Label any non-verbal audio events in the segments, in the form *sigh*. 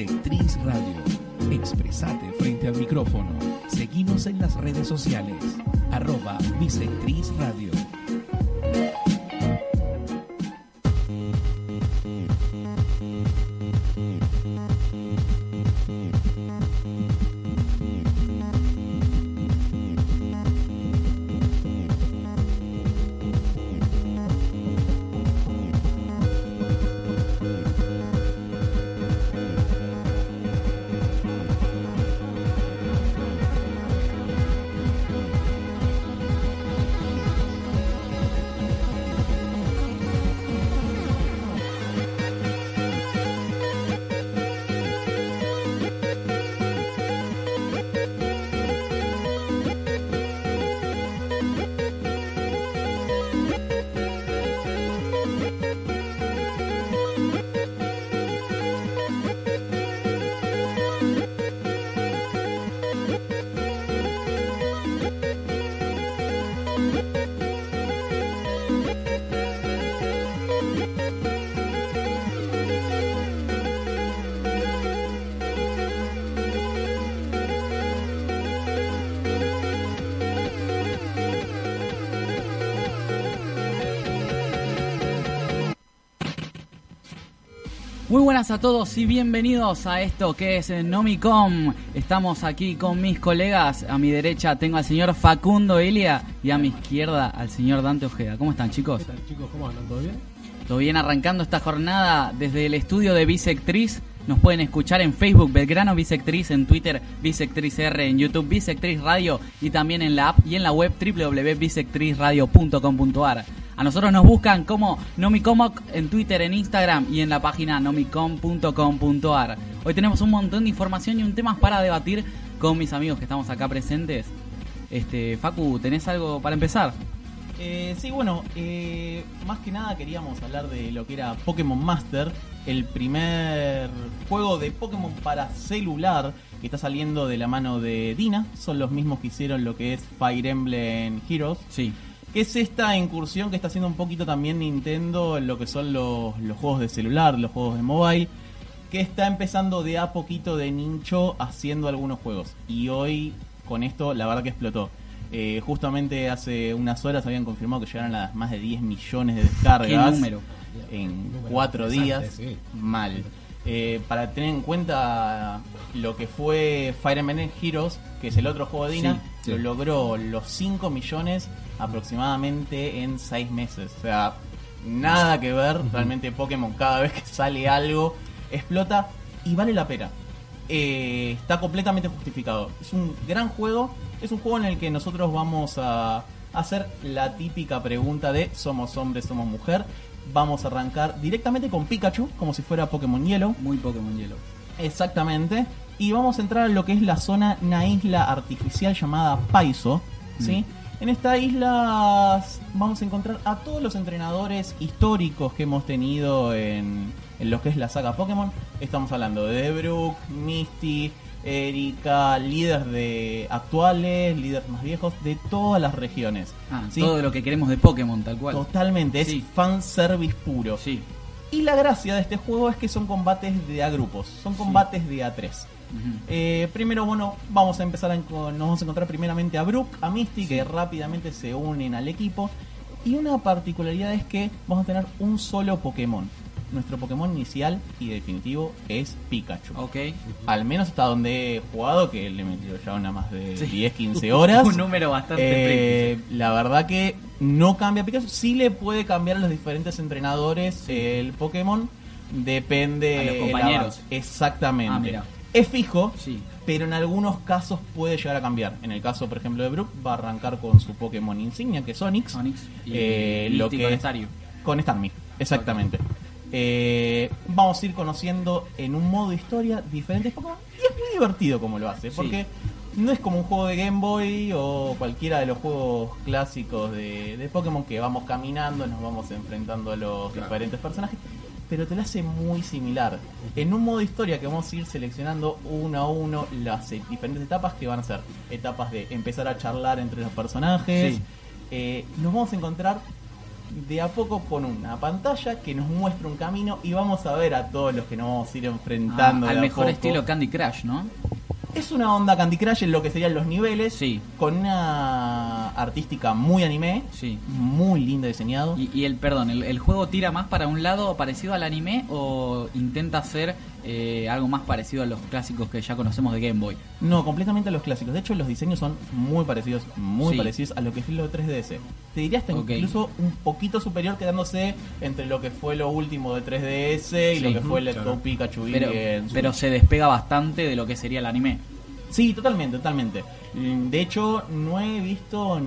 Bisectriz Radio. Expresate frente al micrófono. Seguimos en las redes sociales. Arroba Bisectriz Radio. Muy buenas a todos y bienvenidos a esto que es Nomicom. Estamos aquí con mis colegas. A mi derecha tengo al señor Facundo Elia y a mi izquierda al señor Dante Ojeda. ¿Cómo están, chicos? ¿Qué tal, chicos? ¿Cómo andan? ¿Todo bien? Todo bien arrancando esta jornada desde el estudio de Bisectriz. Nos pueden escuchar en Facebook Belgrano Bisectriz, en Twitter Bisectriz R, en YouTube Bisectriz Radio y también en la app y en la web www.bisectrizradio.com.ar. A nosotros nos buscan como Nomicomoc en Twitter, en Instagram y en la página nomicom.com.ar. Hoy tenemos un montón de información y un tema para debatir con mis amigos que estamos acá presentes. Este, Facu, ¿tenés algo para empezar? Eh, sí, bueno, eh, más que nada queríamos hablar de lo que era Pokémon Master, el primer juego de Pokémon para celular que está saliendo de la mano de Dina. Son los mismos que hicieron lo que es Fire Emblem Heroes. Sí. Que es esta incursión que está haciendo un poquito también Nintendo en lo que son los, los juegos de celular, los juegos de mobile, que está empezando de a poquito de nicho haciendo algunos juegos. Y hoy con esto la verdad que explotó. Eh, justamente hace unas horas habían confirmado que llegaron a las más de 10 millones de descargas ¿Qué número? en Número cuatro días. sí. Mal. Eh, para tener en cuenta lo que fue Fire Emblem Heroes, que es el otro juego de Dina, Sí, lo logró los 5 millones aproximadamente en 6 meses. O sea, nada que ver. Realmente Pokémon cada vez que sale algo explota y vale la pena. Eh, está completamente justificado. Es un gran juego. Es un juego en el que nosotros vamos a hacer la típica pregunta de somos hombre, somos mujer. Vamos a arrancar directamente con Pikachu, como si fuera Pokémon Yellow. Muy Pokémon Hielo. Exactamente. Y vamos a entrar a lo que es la zona, una isla artificial llamada Paizo. ¿sí? En esta isla vamos a encontrar a todos los entrenadores históricos que hemos tenido en, en lo que es la saga Pokémon. Estamos hablando de Debrook, Misty, Erika, líderes de actuales, líderes más viejos de todas las regiones. Ah, ¿sí? todo lo que queremos de Pokémon, tal cual. Totalmente, es Sí. fanservice puro. Sí. Y la gracia de este juego es que son combates de a grupos, son combates de a tres. Eh, primero, bueno, vamos a empezar, a nos vamos a encontrar primeramente a Brook, a Misty, que rápidamente se unen al equipo. Y una particularidad es que vamos a tener un solo Pokémon. Nuestro Pokémon inicial y definitivo es Pikachu. Ok. Al menos hasta donde he jugado, que le he metido ya una más de Sí. 10, 15 horas. *laughs* Un número bastante Eh, la verdad que no cambia Pikachu. Sí le puede cambiar a los diferentes entrenadores el Pokémon. Depende. A los compañeros. Exactamente. Ah, mira. Es fijo, Sí. pero en algunos casos puede llegar a cambiar. En el caso, por ejemplo, de Brook, va a arrancar con su Pokémon insignia, que es Onix. Onix y Eh, lo que con Staryu. Con Starmie, exactamente. Eh, vamos a ir conociendo en un modo historia diferentes Pokémon y es muy divertido como lo hace, Sí. porque no es como un juego de Game Boy o cualquiera de los juegos clásicos de, de Pokémon que vamos caminando, nos vamos enfrentando a los Claro. diferentes personajes, pero te lo hace muy similar. En un modo historia que vamos a ir seleccionando uno a uno las eh, diferentes etapas que van a ser etapas de empezar a charlar entre los personajes. Sí. Eh, nos vamos a encontrar de a poco con una pantalla que nos muestra un camino y vamos a ver a todos los que nos vamos a ir enfrentando. Ah, de al a mejor poco. estilo Candy Crush, ¿no? Es una onda Candy Crush en lo que serían los niveles, Sí. con una artística muy anime, Sí. muy linda diseñado. Y, y el, perdón, el, el juego tira más para un lado parecido al anime o intenta hacer eh, algo más parecido a los clásicos que ya conocemos de Game Boy. No, completamente a los clásicos. De hecho, los diseños son muy parecidos, muy Sí. parecidos a lo que fue lo 3DS. Te diría hasta incluso un poquito superior quedándose entre lo que fue lo último de 3DS y Sí. lo que fue el Claro. Let's Go Pikachu y Pero, en su- pero se despega bastante de lo que sería el anime. Sí, totalmente, totalmente. Mm, De hecho, no he visto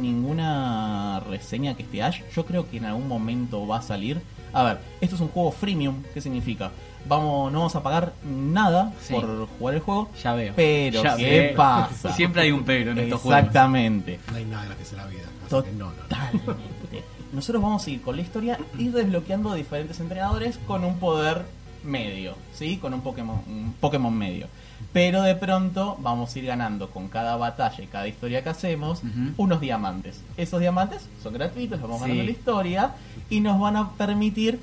ninguna reseña que esté Ash. Yo creo que en algún momento va a salir. A ver, esto es un juego freemium. ¿Qué significa? Vamos, no vamos a pagar nada Sí. por jugar el juego. Ya veo. Pero, Ya ¿qué veo. pasa? *laughs* Siempre hay un pero en estos juegos. Exactamente. No hay nada gratis en la vida. Así que no, no. *laughs* Nosotros vamos a ir con la historia y desbloqueando diferentes entrenadores con un poder medio, ¿sí? Con un Pokémon, un Pokémon medio. Pero de pronto vamos a ir ganando con cada batalla y cada historia que hacemos unos diamantes. Esos diamantes son gratuitos, los vamos Sí. ganando la historia y nos van a permitir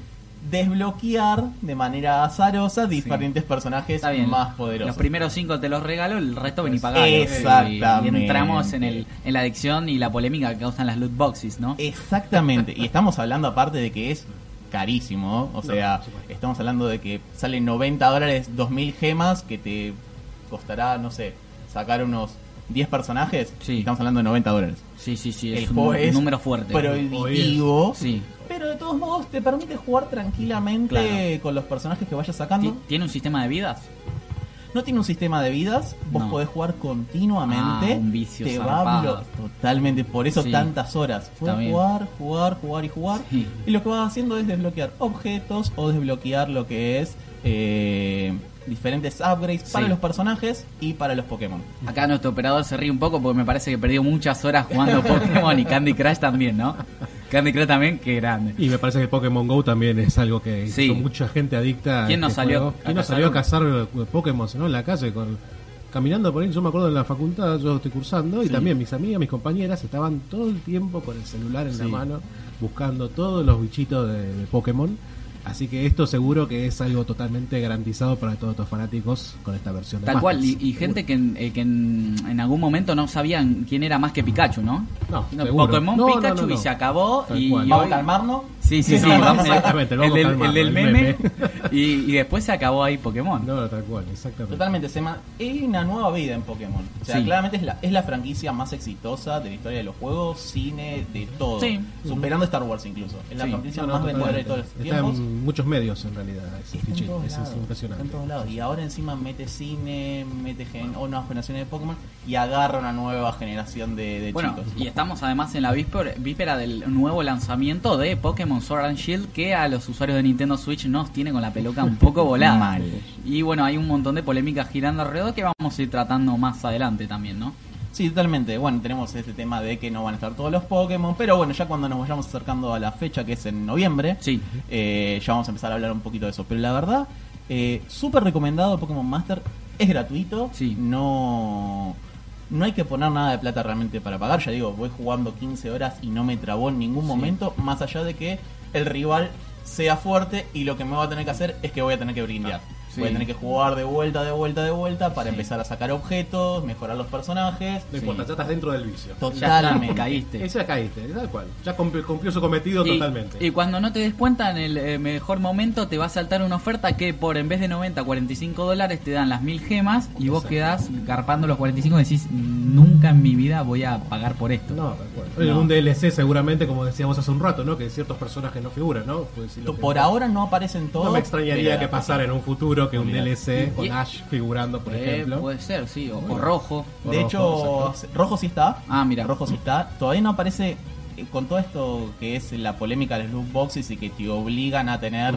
desbloquear de manera azarosa diferentes personajes más poderosos. Los primeros cinco te los regalo, el resto vení pagando. Exactamente. Y entramos en, el, en la adicción y la polémica que causan las loot boxes, ¿no? Exactamente. Y estamos hablando aparte de que es carísimo. O sea, estamos hablando de que salen 90 dólares, 2000 gemas, que te costará, no sé, sacar unos 10 personajes. Sí. Estamos hablando de 90 dólares. Sí, sí, sí, El es un es número fuerte. prohibitivo. Sí. Pero de todos modos te permite jugar tranquilamente Claro. con los personajes que vayas sacando. Ti- ¿Tiene un sistema de vidas? No tiene un sistema de vidas, vos No. podés jugar continuamente. Ah, un vicio te va totalmente, por eso Sí. tantas horas. Puedes jugar, jugar, jugar y jugar. Sí. Y lo que vas haciendo es desbloquear objetos o desbloquear lo que es eh, diferentes upgrades para los personajes y para los Pokémon. Acá nuestro operador se ríe un poco porque me parece que perdió muchas horas jugando *laughs* Pokémon y Candy Crush también, ¿no? Candy Crush también, qué grande. Y me parece que Pokémon Go también es algo que Sí. hizo mucha gente adicta. ¿Quién no este salió juego. a ¿Quién no cazar salió a cazar Pokémon ¿no? en la calle? con Caminando por ahí, yo me acuerdo en la facultad, yo estoy cursando, y también mis amigas, mis compañeras estaban todo el tiempo con el celular en la mano, buscando todos los bichitos de, de Pokémon. Así que esto seguro que es algo totalmente garantizado para todos estos fanáticos con esta versión de Tal cual, y, y gente que, en, eh, que en, en algún momento no sabían quién era más que Pikachu, ¿no? No. Pokémon No, Pikachu no, no. y se acabó. Tal y cual. ¿Vamos a hoy- calmarnos? Sí, sí, sí, vamos, Exactamente, el, vamos del, el meme, meme. *laughs* y, y después se acabó ahí Pokémon. No, tal cual, exactamente. Totalmente, se una nueva vida en Pokémon. O sea, Sí. claramente es la, es la franquicia más exitosa de la historia de los juegos, cine, de todo. Sí. Superando Star Wars incluso. Es la Sí. franquicia No, no, más vendedora de todos los Está tiempos. en muchos medios en realidad es, es lados, impresionante. está en todos lados. Y ahora encima mete cine, mete gen o nuevas generaciones de Pokémon y agarra una nueva generación de, de Bueno, chicos. y estamos además en la víspera, víspera del nuevo lanzamiento de Pokémon Sword and Shield que a los usuarios de Nintendo Switch nos tiene con la peluca un poco volada. *laughs* Mal. Y bueno, hay un montón de polémicas girando alrededor que vamos a ir tratando más adelante también, ¿no? Sí, totalmente. Bueno, tenemos este tema de que no van a estar todos los Pokémon, pero bueno, ya cuando nos vayamos acercando a la fecha que es en noviembre, Sí. eh, ya vamos a empezar a hablar un poquito de eso. Pero la verdad, eh, súper recomendado Pokémon Master, es gratuito, Sí. no, no hay que poner nada de plata realmente para pagar. Ya digo, voy jugando 15 horas y no me trabó en ningún Sí. momento, más allá de que el rival sea fuerte y lo que me va a tener que hacer es que voy a tener que brillar. Sí. Voy a tener que jugar de vuelta, de vuelta, de vuelta para Sí. empezar a sacar objetos, mejorar los personajes. No importa, ya estás dentro del vicio. Totalmente. caíste. Ese ya caíste, tal cual. Ya cumplió, cumplió su cometido Y, totalmente. y cuando no te des cuenta, en el eh, mejor momento te va a saltar una oferta que por en vez de 90, 45 dólares te dan las 1000 gemas y vos quedás garpando los 45 y decís, nunca en mi vida voy a pagar por esto. No, tal cual. No. Un DLC seguramente, como decíamos hace un rato, ¿no? Que ciertos personajes no figuran, ¿no? Pues, que- Por ahora no aparecen todos. No me extrañaría que pasara en un futuro que un. DLC con Y- Ash figurando, por Eh, ejemplo. puede ser, sí, o, rojo. De hecho, rojo sí está. Ah, mira. Rojo sí está. Todavía no aparece eh, con todo esto que es la polémica de los loot boxes y que te obligan a tener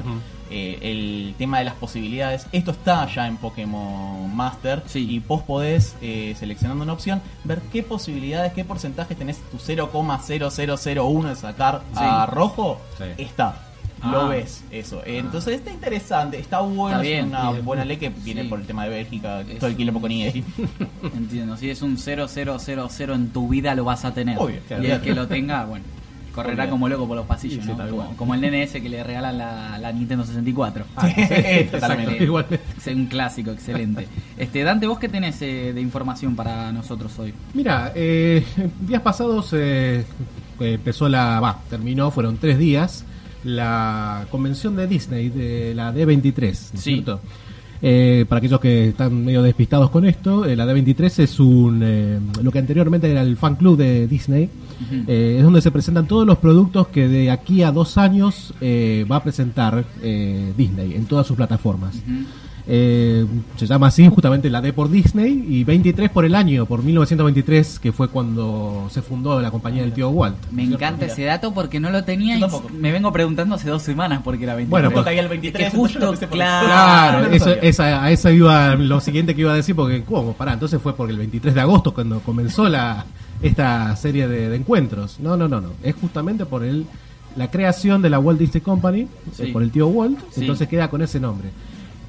eh, el tema de las posibilidades, esto está ya en Pokémon Master Sí. y vos podés, eh, seleccionando una opción, ver qué posibilidades, qué porcentaje tenés tu 0,0001 de sacar a rojo, Sí. está. Ah. Lo ves, eso. Entonces está interesante, está bueno, Está bien, es una bien. buena ley que viene Sí. por el tema de Bélgica, Es todo el quilombo con EA. *laughs* Entiendo, si es un 0000 en tu vida lo vas a tener. Obvio, y claro. el que lo tenga, bueno, correrá Obvio. como loco por los pasillos, Sí, sí, ¿no? tal como, cual. como el que le regalan la, la Nintendo 64. Ah, *laughs* sí, Totalmente. Es un clásico, excelente. Este Dante, ¿vos qué tenés eh, de información para nosotros hoy? Mira, eh, días pasados eh, empezó la. Va, terminó, fueron tres días. La convención de Disney, de la D23, ¿no es Sí. cierto? Eh, para aquellos que están medio despistados con esto, eh, la D23 es un eh, lo que anteriormente era el fan club de Disney. Eh, es donde se presentan todos los productos que de aquí a dos años eh, va a presentar eh, Disney en todas sus plataformas. Eh, se llama así justamente la D por Disney y 23 por el año, por 1923, que fue cuando se fundó la compañía del tío Walt. Me encanta ese dato porque no lo tenía Yo y tampoco. me vengo preguntando hace dos semanas porque era 23. Bueno, pues- caía el 23, Es que justo, por- claro. Lo eso, esa, a eso iba lo siguiente que iba a decir, porque ¿cómo? Pará, entonces fue porque el 23 de agosto cuando comenzó la esta serie de, de encuentros. No, no, no, no. Es justamente por el la creación de la Walt Disney Company, Sí. eh, por el tío Walt, Sí. entonces queda con ese nombre.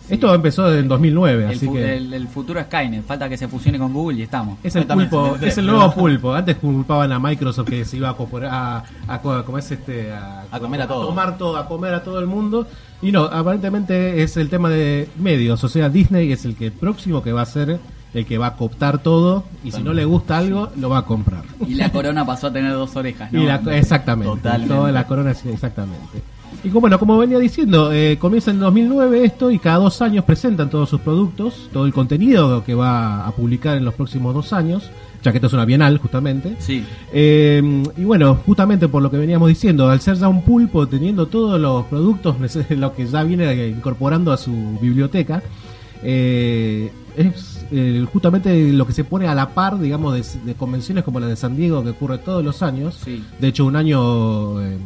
Esto empezó en 2009, el, así que... el- el futuro Skynet, falta que se fusione con Google y estamos. Es el pulpo, es el nuevo pulpo. Antes culpaban a Microsoft que se iba a, corpora- a, a co- ¿cómo es este? A, A comer a todo. tomar todo, a comer a todo el mundo. Y no, aparentemente es el tema de medios. O sea, Disney es el que próximo que va a ser el que va a cooptar todo. Y si no le gusta algo, lo va a comprar. Y la corona pasó a tener dos orejas, ¿no? *laughs* Y la- exactamente. Totalmente. Toda la corona, exactamente. Y como, bueno, como venía diciendo, eh, comienza en 2009 esto y cada dos años presentan todos sus productos, todo el contenido que va a publicar en los próximos dos años, ya que esto es una bienal justamente. Sí. Eh, y bueno, justamente por lo que veníamos diciendo, al ser ya un pulpo teniendo todos los productos, *laughs* lo que ya viene incorporando a su biblioteca, eh, es eh, justamente lo que se pone a la par, digamos, de, de convenciones como la de San Diego que ocurre todos los años. Sí. De hecho, un año eh,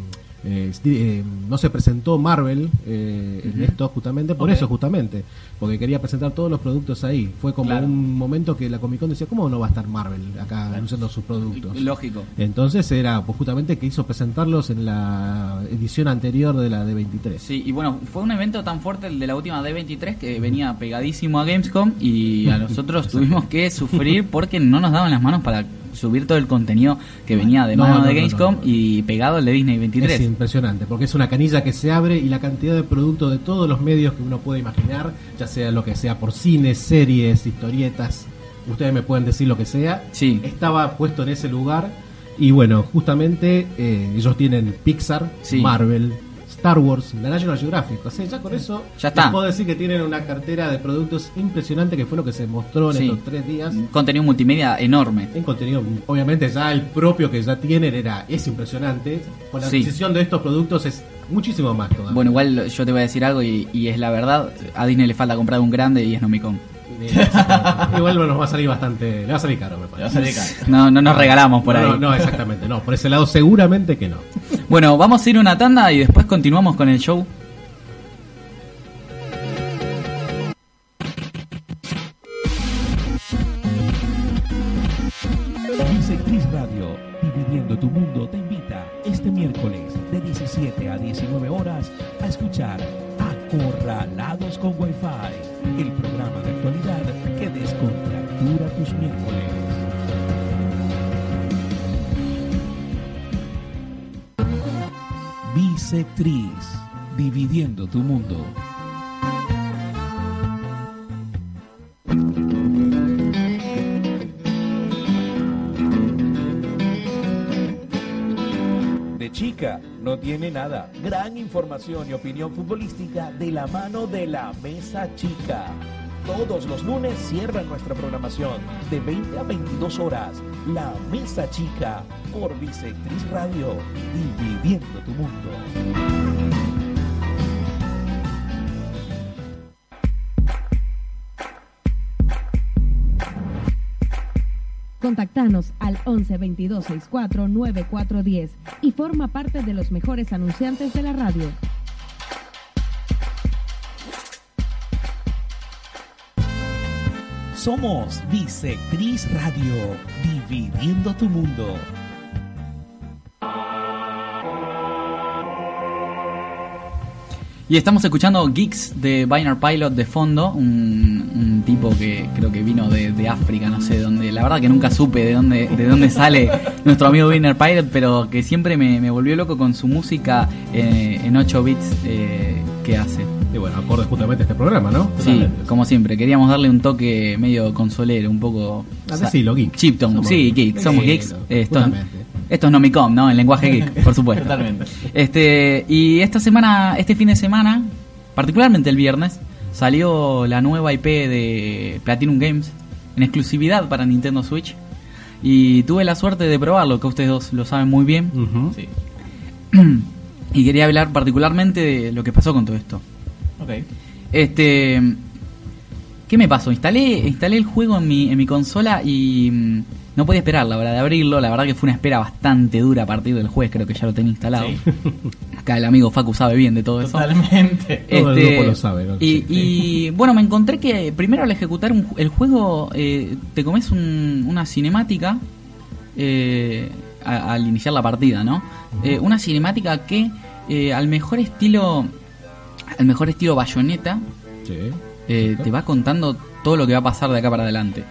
eh, eh, no se presentó Marvel eh, en esto justamente por eso, justamente, porque quería presentar todos los productos ahí. Fue como Claro. un momento que la Comic Con decía, ¿cómo no va a estar Marvel acá anunciando sus productos? Lógico. Entonces era pues, justamente que hizo presentarlos en la edición anterior de la de 23. Sí, y bueno, fue un evento tan fuerte el de la última D23 que venía pegadísimo a Gamescom y a *laughs* nosotros tuvimos que sufrir porque no nos daban las manos para subir todo el contenido que venía de No, mano no, de Gamescom no, y pegado al de Disney Es 23. Impresionante, porque es una canilla que se abre y la cantidad de productos de todos los medios que uno puede imaginar, ya sea lo que sea por cine, series, historietas, ustedes me pueden decir lo que sea, Sí. estaba puesto en ese lugar y bueno, justamente eh, ellos tienen Pixar, Sí. Marvel, Star Wars, la National Geographic, o sea, ya con eso Ya está. les puedo decir que tienen una cartera de productos impresionante que fue lo que se mostró en Sí. estos tres días. Contenido multimedia enorme. En contenido, obviamente ya el propio que ya tienen era es impresionante. Con la Sí. adquisición de estos productos es muchísimo más todavía. Bueno, igual yo te voy a decir algo y, y es la verdad, a Disney le falta comprar un grande y es Nomicon. Igual nos va a salir bastante, le va a salir caro, me Le va a parece. salir caro. No, no nos regalamos por no, ahí. no, no, exactamente, no, por ese lado seguramente que no. Bueno, vamos a ir a una tanda y después continuamos con el show. Bisectriz, dividiendo tu mundo. De chica no tiene nada. Gran información y opinión futbolística de la mano de la Mesa Chica. Todos los lunes cierra nuestra programación de 20 a 22 horas. La Mesa Chica por Bisectriz Radio, dividiendo tu mundo. Contactanos al 11 22 64 9410 y forma parte de los mejores anunciantes de la radio. Somos Bisectriz Radio, dividiendo tu mundo. Y estamos escuchando Geeks de Binary Pilot de fondo, un, un tipo que creo que vino de, de África, no sé de dónde. La verdad que nunca supe de dónde, de dónde sale *laughs* nuestro amigo Binary Pilot, pero que siempre me, me volvió loco con su música eh, en 8 bits eh, que hace. Y bueno, acorde justamente a este programa, ¿no? Sí, como siempre, queríamos darle un toque medio consolero, un poco... Ah, decilo, geek. Chipton, Somos sí, geek, somos Sí, geeks. no, Esto, justamente. esto es Nomicom, ¿no? En lenguaje geek, *laughs* por supuesto. Totalmente. Este, y esta semana, este fin de semana, particularmente el viernes, salió la nueva IP de Platinum Games en exclusividad para Nintendo Switch. Y tuve la suerte de probarlo, que ustedes dos lo saben muy bien. Sí. *clears throat* Y quería hablar particularmente de lo que pasó con todo esto. Ok. Este, ¿qué me pasó? Instalé, instalé el juego en mi, en mi consola y mm, no podía esperar, la verdad, de abrirlo. La verdad que fue una espera bastante dura a partir del jueves, creo que ya lo tenía instalado. Sí. *laughs* Acá el amigo Facu sabe bien de todo eso. Totalmente. Todo el grupo lo sabe, ¿no? Y, Sí. y, bueno, me encontré que primero al ejecutar un el juego eh, te comes un- una cinemática eh, a- al iniciar la partida, ¿no? Eh, una cinemática que eh, al mejor estilo al mejor estilo bayoneta Sí. eh, te va contando todo lo que va a pasar de acá para adelante.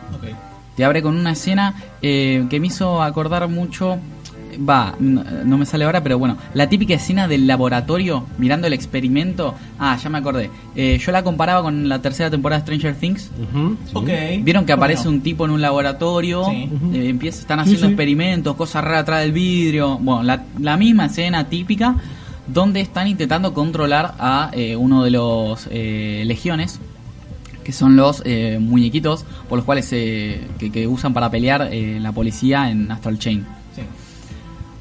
Te abre con una escena eh, que me hizo acordar mucho. Va, no, no me sale ahora, pero bueno, la típica escena del laboratorio mirando el experimento. Ah, ya me acordé. Eh, yo la comparaba con la tercera temporada de Stranger Things. Sí. Vieron que aparece Bueno. un tipo en un laboratorio, Sí. eh, empieza, están Sí, haciendo sí. experimentos, cosas raras atrás del vidrio. Bueno, la, la misma escena típica donde están intentando controlar a eh, uno de los eh, legiones, que son los eh, muñequitos por los cuales eh, que, que usan para pelear eh, la policía en Astral Chain. Sí.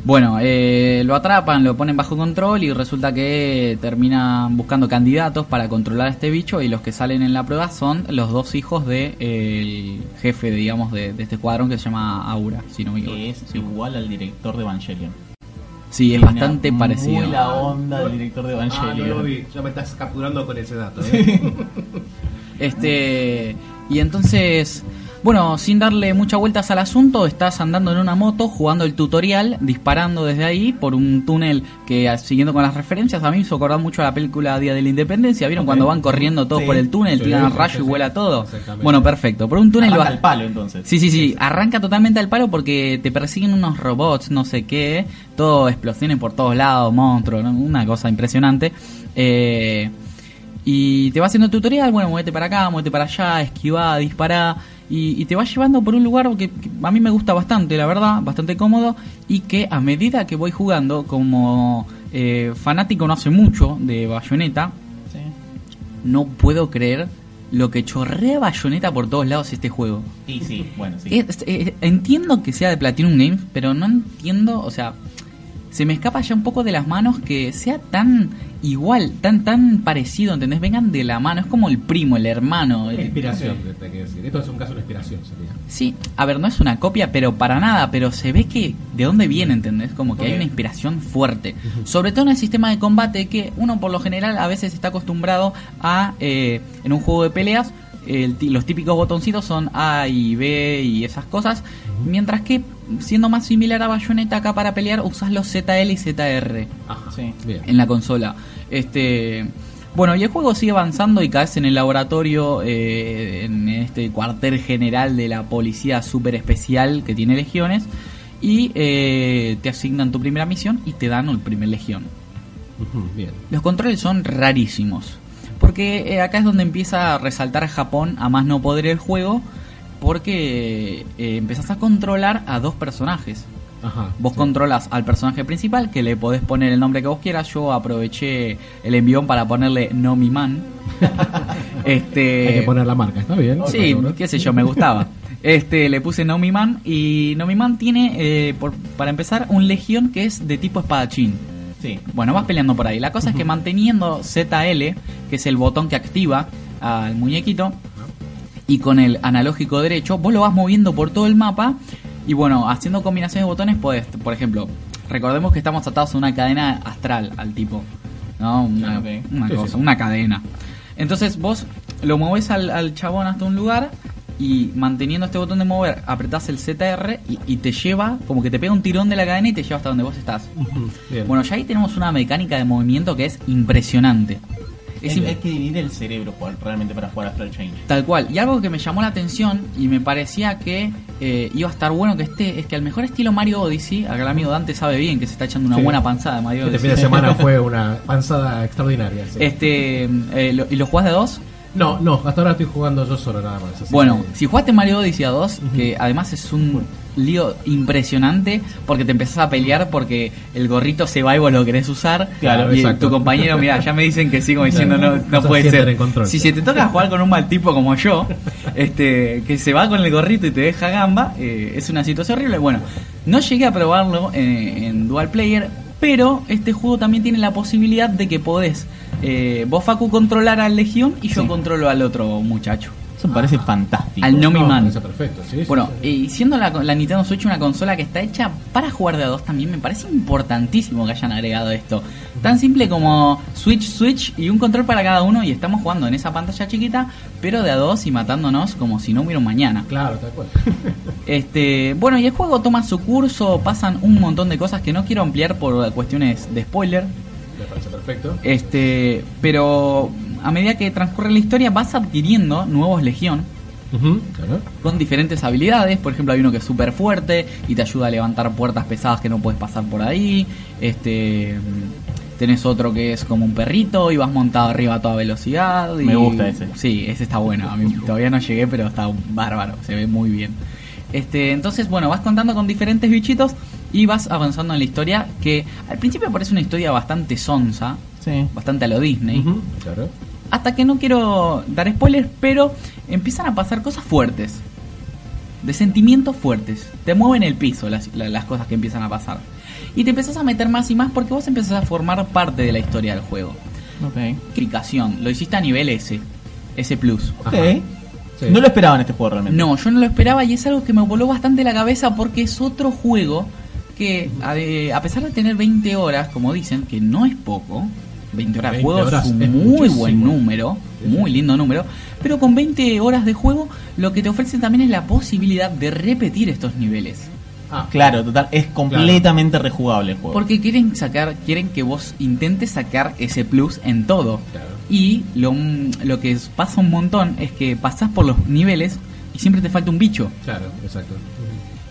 Bueno, eh, lo atrapan, lo ponen bajo control y resulta que terminan buscando candidatos para controlar a este bicho y los que salen en la prueba son los dos hijos del jefe, digamos, de, de este escuadrón que se llama Aura, si no me equivoco. Que es igual al director de Evangelion. Sí, es bastante muy parecido. la onda del director de Ah, no Evangelion. lo vi. Ya me estás capturando con ese dato. ¿eh? *laughs* Este, y entonces, bueno, sin darle muchas vueltas al asunto, estás andando en una moto, jugando el tutorial, disparando desde ahí por un túnel que, ah, siguiendo con las referencias, a mí me hizo acordar mucho a la película Día de la Independencia. ¿Vieron cuando van corriendo todos Sí. por el túnel, tiran rayo y vuela todo? Bueno, perfecto. Por un túnel Arranca vas- al palo entonces. Sí, sí, sí, arranca totalmente al palo porque te persiguen unos robots, no sé qué, todo explosiones por todos lados, monstruos, ¿no? una cosa impresionante. Eh, y te va haciendo tutorial, bueno, muévete para acá, muévete para allá, esquiva, dispara, y, y te va llevando por un lugar que, que a mí me gusta bastante, la verdad, bastante cómodo, y que a medida que voy jugando, como eh, fanático no hace mucho de Bayonetta, Sí. no puedo creer lo que chorrea Bayonetta por todos lados este juego. Y sí, bueno, sí. Es- entiendo que sea de Platinum Games, pero no entiendo, o sea, se me escapa ya un poco de las manos que sea tan igual, tan tan parecido, ¿entendés? Vengan de la mano, es como el primo, el hermano. el- Inspiración, te que decir. Esto es un caso de inspiración, sería. Sí, a ver, no es una copia, pero para nada, pero se ve que de dónde viene, ¿entendés? Como que hay una inspiración fuerte. Sobre todo en el sistema de combate que uno por lo general a veces está acostumbrado a, eh, en un juego de peleas, el los típicos botoncitos son A y B y esas cosas, mientras que siendo más similar a Bayonetta acá para pelear usas los ZL y ZR Ajá. Sí. En la consola. Este, bueno, y el juego sigue avanzando y caes en el laboratorio, eh, en este cuartel general de la policía super especial que tiene legiones, y eh, te asignan tu primera misión y te dan el primer legión. Bien. Los controles son rarísimos, porque eh, acá es donde empieza a resaltar Japón a más no poder el juego, porque eh, empezás a controlar a dos personajes. Ajá. Vos sí. controlas al personaje principal, que le podés poner el nombre que vos quieras. Yo aproveché el envión para ponerle Nomi Man. *laughs* este, Hay que poner la marca, está bien. Sí, qué sé yo, me gustaba. Este, le puse Nomi Man y Nomi Man tiene, eh, por- para empezar, un legión que es de tipo espadachín. Sí. Bueno, vas peleando por ahí. La cosa es que manteniendo ZL, que es el botón que activa al muñequito, y con el analógico derecho vos lo vas moviendo por todo el mapa y bueno, haciendo combinaciones de botones podés, por ejemplo, recordemos que estamos atados a una cadena astral al tipo, ¿no? Una, Ok. una Sí, sí, cosa, sí. una cadena. Entonces vos lo mueves al, al chabón hasta un lugar y manteniendo este botón de mover apretás el ZR y, y te lleva, como que te pega un tirón de la cadena y te lleva hasta donde vos estás. Bien. Bueno, ya ahí tenemos una mecánica de movimiento que es impresionante. Es Hay, hay que dividir el cerebro realmente para jugar Astral Chain. Tal cual. Y algo que me llamó la atención y me parecía que eh, iba a estar bueno que esté, es que al mejor estilo Mario Odyssey, acá el amigo Dante sabe bien que se está echando una Sí. buena panzada de Mario Este Odyssey. fin de semana *laughs* fue una panzada extraordinaria. sí. Este, eh, lo- ¿Y lo jugás de a dos? No, no, hasta ahora estoy jugando yo solo nada más. así Bueno, que- si jugaste Mario Odyssey a 2, que además es un lío impresionante porque te empezás a pelear porque el gorrito se va y vos lo querés usar. Claro, y exacto. tu compañero, mira, ya me dicen que sigo diciendo Claro. no, no puede ser. control. Si se te toca jugar con un mal tipo como yo, *laughs* este, que se va con el gorrito y te deja gamba, eh, es una situación horrible. Bueno, no llegué a probarlo en, en Dual Player, pero este juego también tiene la posibilidad de que podés eh, vos Facu controlar al Legión y yo Sí. controlo al otro muchacho. Eso me parece fantástico. Al No Mi No, Man. perfecto, sí, sí, Bueno, sí. y siendo la, la Nintendo Switch una consola que está hecha para jugar de a dos también, me parece importantísimo que hayan agregado esto. Tan simple como Switch, Switch y un control para cada uno y estamos jugando en esa pantalla chiquita, pero de a dos y matándonos como si no hubiera un mañana. Claro, tal cual. *laughs* Este, bueno, y el juego toma su curso, pasan un montón de cosas que no quiero ampliar por cuestiones de spoiler. Me parece perfecto. Este, pero a medida que transcurre la historia vas adquiriendo nuevos Legión claro. con diferentes habilidades. Por ejemplo, hay uno que es súper fuerte y te ayuda a levantar puertas pesadas que no puedes pasar por ahí. Este tenés otro que es como un perrito y vas montado arriba a toda velocidad. y- Me gusta ese. Sí, ese está bueno. A mí todavía no llegué, pero está bárbaro. Se ve muy bien. Este, entonces, bueno, vas contando con diferentes bichitos y vas avanzando en la historia que al principio parece una historia bastante sonsa, Sí. bastante a lo Disney claro. hasta que no quiero dar spoilers, pero empiezan a pasar cosas fuertes. De sentimientos fuertes. Te mueven el piso las, la- las cosas que empiezan a pasar. Y te empezás a meter más y más porque vos empezás a formar parte de la historia del juego. Ok. Clicación, lo hiciste a nivel S. S Plus. Ok. Ajá. Sí. No lo esperaba en este juego realmente. No, yo no lo esperaba y es algo que me voló bastante la cabeza porque es otro juego que a, de- a pesar de tener 20 horas, como dicen, que no es poco, 20 horas de 20 juego horas es un es muy muchísimo. buen número, muy lindo número, pero con 20 horas de juego lo que te ofrecen también es la posibilidad de repetir estos niveles. Ah, Claro, total. Es completamente rejugable el juego. Porque quieren sacar, quieren que vos intentes sacar ese plus en todo. Claro. Y lo, lo que pasa un montón es que pasás por los niveles y siempre te falta un bicho. Claro, exacto.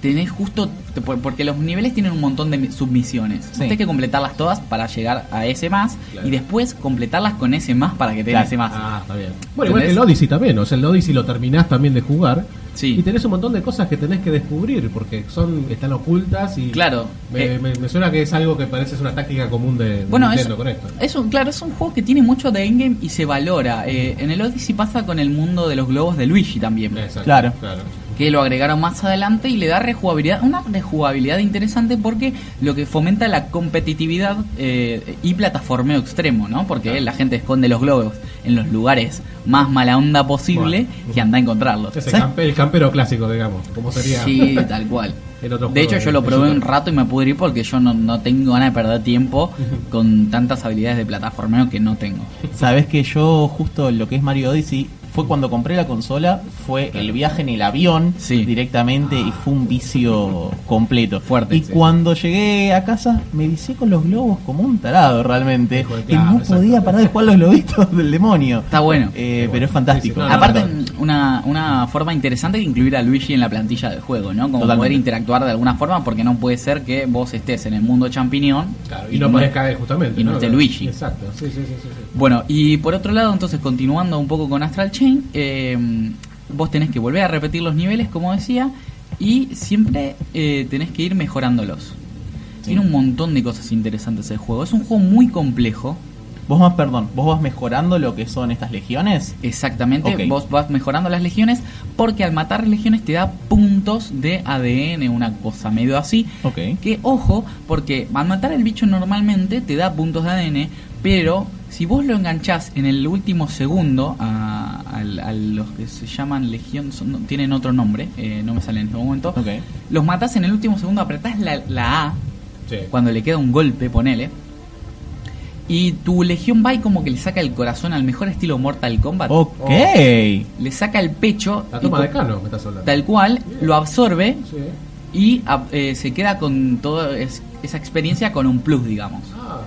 Tenés justo te- por- porque los niveles tienen un montón de mi- submisiones. Sí. Tenés que completarlas todas para llegar a ese más Claro. y después completarlas con ese más para que tengas Claro. ese más. Ah, está bien. Bueno, igual el Odyssey también, o sea, el Odyssey lo terminás también de jugar. Sí. Y tenés un montón de cosas que tenés que descubrir, porque son están ocultas y... Claro. Me, Eh, me- me suena que es algo que parece es una táctica común de, de Bueno, es, con esto. es un, claro, es un juego que tiene mucho de endgame y se valora. Eh, en el Odyssey pasa con el mundo de los globos de Luigi también. Exacto, Claro. Que lo agregaron más adelante y le da rejugabilidad, una rejugabilidad interesante porque lo que fomenta la competitividad eh, y plataformeo extremo, ¿no? Porque Claro. la gente esconde los globos en los lugares más mala onda posible Bueno. que anda a encontrarlos. Es el, ¿Sabes? campe- el campero clásico, digamos. como sería? Sí, *laughs* tal cual. El otro De hecho, de- yo lo probé un rato y me pude ir porque yo no, no tengo ganas de perder tiempo con tantas habilidades de plataformeo que no tengo. Sabes que yo justo lo que es Mario Odyssey fue cuando compré la consola, fue el viaje en el avión Sí. directamente y fue un vicio completo. *laughs* Fuerte, Y sí. cuando llegué a casa me vicié con los globos como un tarado realmente. Hijo de- y claro, no exacto. podía parar de jugar los globitos del demonio. Está bueno. Eh, pero es fantástico. Sí, sí, no, no, Aparte, no. una, una forma interesante de incluir a Luigi en la plantilla del juego, ¿no? Como Totalmente. poder interactuar de alguna forma, porque no puede ser que vos estés en el mundo champiñón Claro, y no podés caer justamente. y no esté Luigi. Exacto, sí, sí, sí. sí, sí. Bueno, y por otro lado, entonces, continuando un poco con Astral Chain, eh, vos tenés que volver a repetir los niveles, como decía, y siempre eh, tenés que ir mejorándolos. Tiene un montón de cosas interesantes el juego. Es un juego muy complejo. Vos más, perdón, vos vas mejorando lo que son estas legiones. Exactamente, vos vas mejorando las legiones porque al matar legiones te da puntos de ADN, una cosa medio así. Que ojo, porque al matar el bicho normalmente te da puntos de ADN, pero si vos lo enganchás en el último segundo a- los que se llaman Legión, son- no- tienen otro nombre, eh, no me sale en este momento. Los matás en el último segundo, apretás la, la A Sí. cuando le queda un golpe, ponele. Y tu legión va y como que le saca el corazón al mejor estilo Mortal Kombat. Ok. Le saca el pecho. La y toma co- de Cano me estás hablando. Tal cual, lo absorbe Sí. y eh, se queda con toda es- esa experiencia con un plus, digamos. Ah,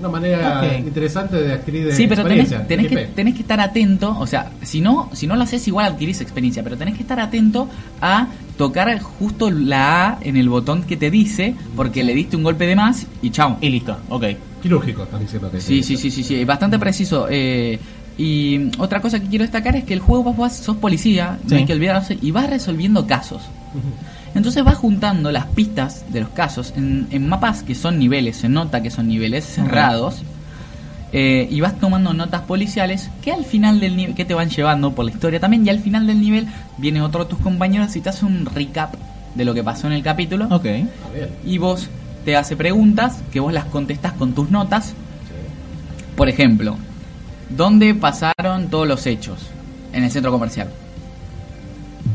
una manera interesante de adquirir Sí, pero tenés, experiencia. tenés que, XP. tenés que estar atento, o sea, si no, si no lo haces igual adquirís experiencia, pero tenés que estar atento a tocar justo la A en el botón que te dice, porque le diste un golpe de más y chao. Y listo, ok. Quirúrgico, estás diciendo que Sí, sí, sí, sí, sí, bastante preciso. eh, y otra cosa que quiero destacar es que el juego vos vas, sos policía, Sí. no hay que olvidarse, y vas resolviendo casos. Entonces vas juntando las pistas de los casos en, en mapas que son niveles, se nota que son niveles cerrados, eh, y vas tomando notas policiales que al final del nivel, que te van llevando por la historia también, y al final del nivel viene otro de tus compañeros y te hace un recap de lo que pasó en el capítulo, Ok. Y vos te hace preguntas que vos las contestás con tus notas. Por ejemplo, ¿dónde pasaron todos los hechos? En el centro comercial.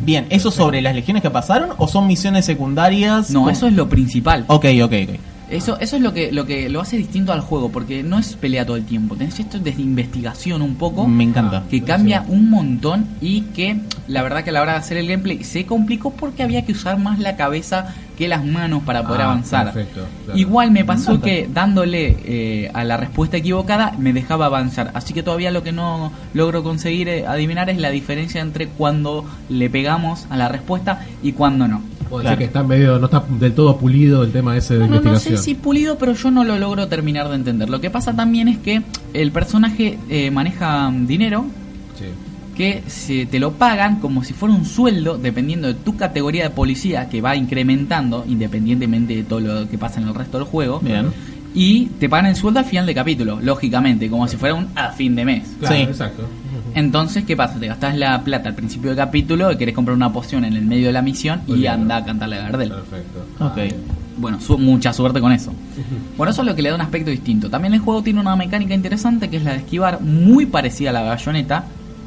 Bien, ¿eso sobre las legiones que pasaron o son misiones secundarias? No, Con- eso es lo principal. Ok, ok, ok. Eso, eso es lo que, lo que lo hace distinto al juego, porque no es pelea todo el tiempo. Tenés esto de investigación un poco. Me encanta. que cambia un montón y que la verdad que a la hora de hacer el gameplay se complicó porque había que usar más la cabeza que las manos para poder Ah, avanzar. perfecto, claro. Igual me pasó que dándole eh, a la respuesta equivocada me dejaba avanzar. Así que todavía lo que no logro conseguir eh, adivinar es la diferencia entre cuando le pegamos a la respuesta y cuando no. Puedo Claro. decir que está medio, no está del todo pulido el tema ese de No, no, no investigación. sé si pulido, pero yo no lo logro terminar de entender. Lo que pasa también es que el personaje eh, maneja mm, dinero. Que se te lo pagan como si fuera un sueldo dependiendo de tu categoría de policía que va incrementando independientemente de todo lo que pasa en el resto del juego. Bien. Y te pagan el sueldo al final de capítulo, lógicamente, como si fuera un a fin de mes. Claro, Sí. exacto. Entonces, ¿qué pasa? Te gastás la plata al principio del capítulo y querés comprar una poción en el medio de la misión Muy y bien. anda a cantarle a Gardel. Perfecto. Ok. Bueno, su- mucha suerte con eso. *laughs* Por eso es lo que le da un aspecto distinto. También el juego tiene una mecánica interesante que es la de esquivar, muy parecida a la de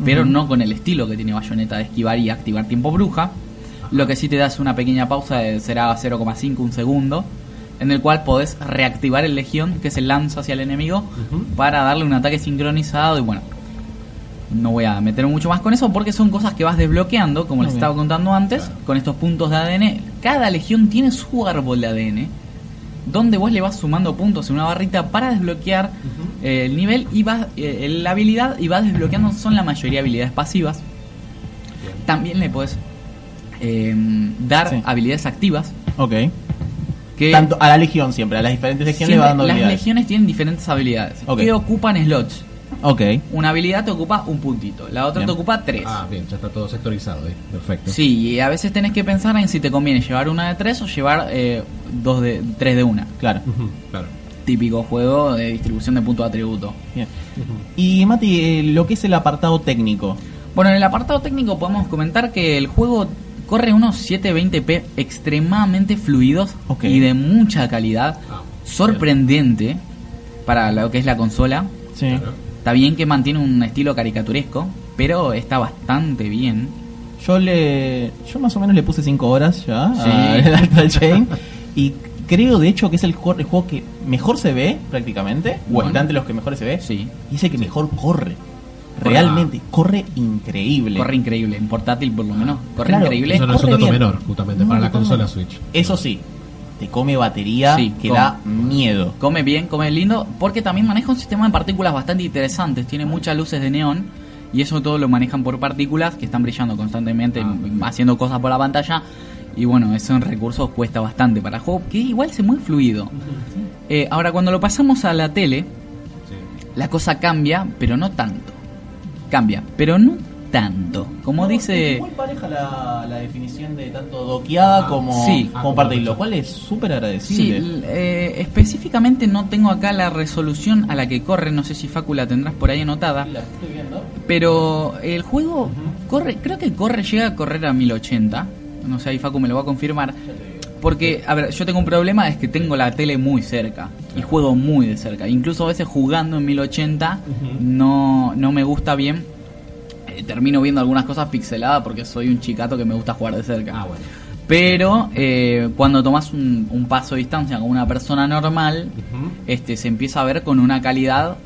Pero no con el estilo que tiene Bayonetta de esquivar y activar tiempo bruja. Lo que sí te da es una pequeña pausa de será 0,5 un segundo, en el cual podés reactivar el legión, que es el lanza hacia el enemigo, para darle un ataque sincronizado y bueno. No voy a meter mucho más con eso porque son cosas que vas desbloqueando, como les estaba contando antes, Claro. con estos puntos de ADN. Cada legión tiene su árbol de ADN, donde vos le vas sumando puntos en una barrita para desbloquear eh, el nivel y vas, eh, la habilidad y vas desbloqueando, son la mayoría habilidades pasivas. También le puedes eh, dar Sí. habilidades activas. Ok. Que Tanto a la legión siempre, a las diferentes legiones le va dando las habilidades. legiones tienen diferentes habilidades Ok. que ocupan slots. Ok. Una habilidad te ocupa un puntito, la otra Bien. te ocupa tres. Ah, bien, ya está todo sectorizado ahí. Perfecto. Sí, y a veces tenés que pensar en si te conviene llevar una de tres o llevar eh, dos de tres de una. Claro. Claro. Típico juego de distribución de puntos de atributo. Bien. Y Mati, eh, lo que es el apartado técnico. Bueno, en el apartado técnico podemos comentar que el juego corre unos 720p extremadamente fluidos Ok. y de mucha calidad, Ah, sorprendente para lo que es la consola. Sí. Claro. Está bien que mantiene un estilo caricaturesco, pero está bastante bien. Yo le. Yo más o menos le puse 5 horas ya Sí. al *laughs* Astral Chain. Y creo de hecho que es el, juego- el juego que mejor se ve prácticamente. O Bueno. está entre los que mejores se ve. Sí. Y es el que mejor corre. Realmente, corre increíble. Corre increíble, en portátil por lo menos. Corre Claro, increíble. Eso no es un dato bien. menor, justamente, No, para la consola Switch. Eso sí, te come batería Sí, que come. da miedo. Come bien, come lindo, porque también maneja un sistema de partículas bastante interesantes. Tiene muchas luces de neón y eso todo lo manejan por partículas que están brillando constantemente, Ah, haciendo cosas por la pantalla. Y bueno, esos recursos cuesta bastante para el juego, que igual se muy fluido. Eh, ahora, cuando lo pasamos a la tele, Sí. la cosa cambia, pero no tanto. Cambia, pero no tanto. Como dice... Muy pareja la, la definición de tanto doqueada Ah, como, sí. como parte, lo cual es súper agradecible. eh, específicamente no tengo acá la resolución a la que corre, no sé si Facu la tendrás por ahí anotada. La estoy viendo. Pero el juego corre, creo que corre, llega a correr a 1080. No sé, ahí Facu me lo va a confirmar. Porque, a ver, yo tengo un problema, es que tengo la tele muy cerca. Y juego muy de cerca. Incluso a veces jugando en 1080 no, no me gusta bien termino viendo algunas cosas pixeladas porque soy un chicato que me gusta jugar de cerca. Ah, bueno. Pero eh, cuando tomas un, un paso de distancia con una persona normal, este se empieza a ver con una calidad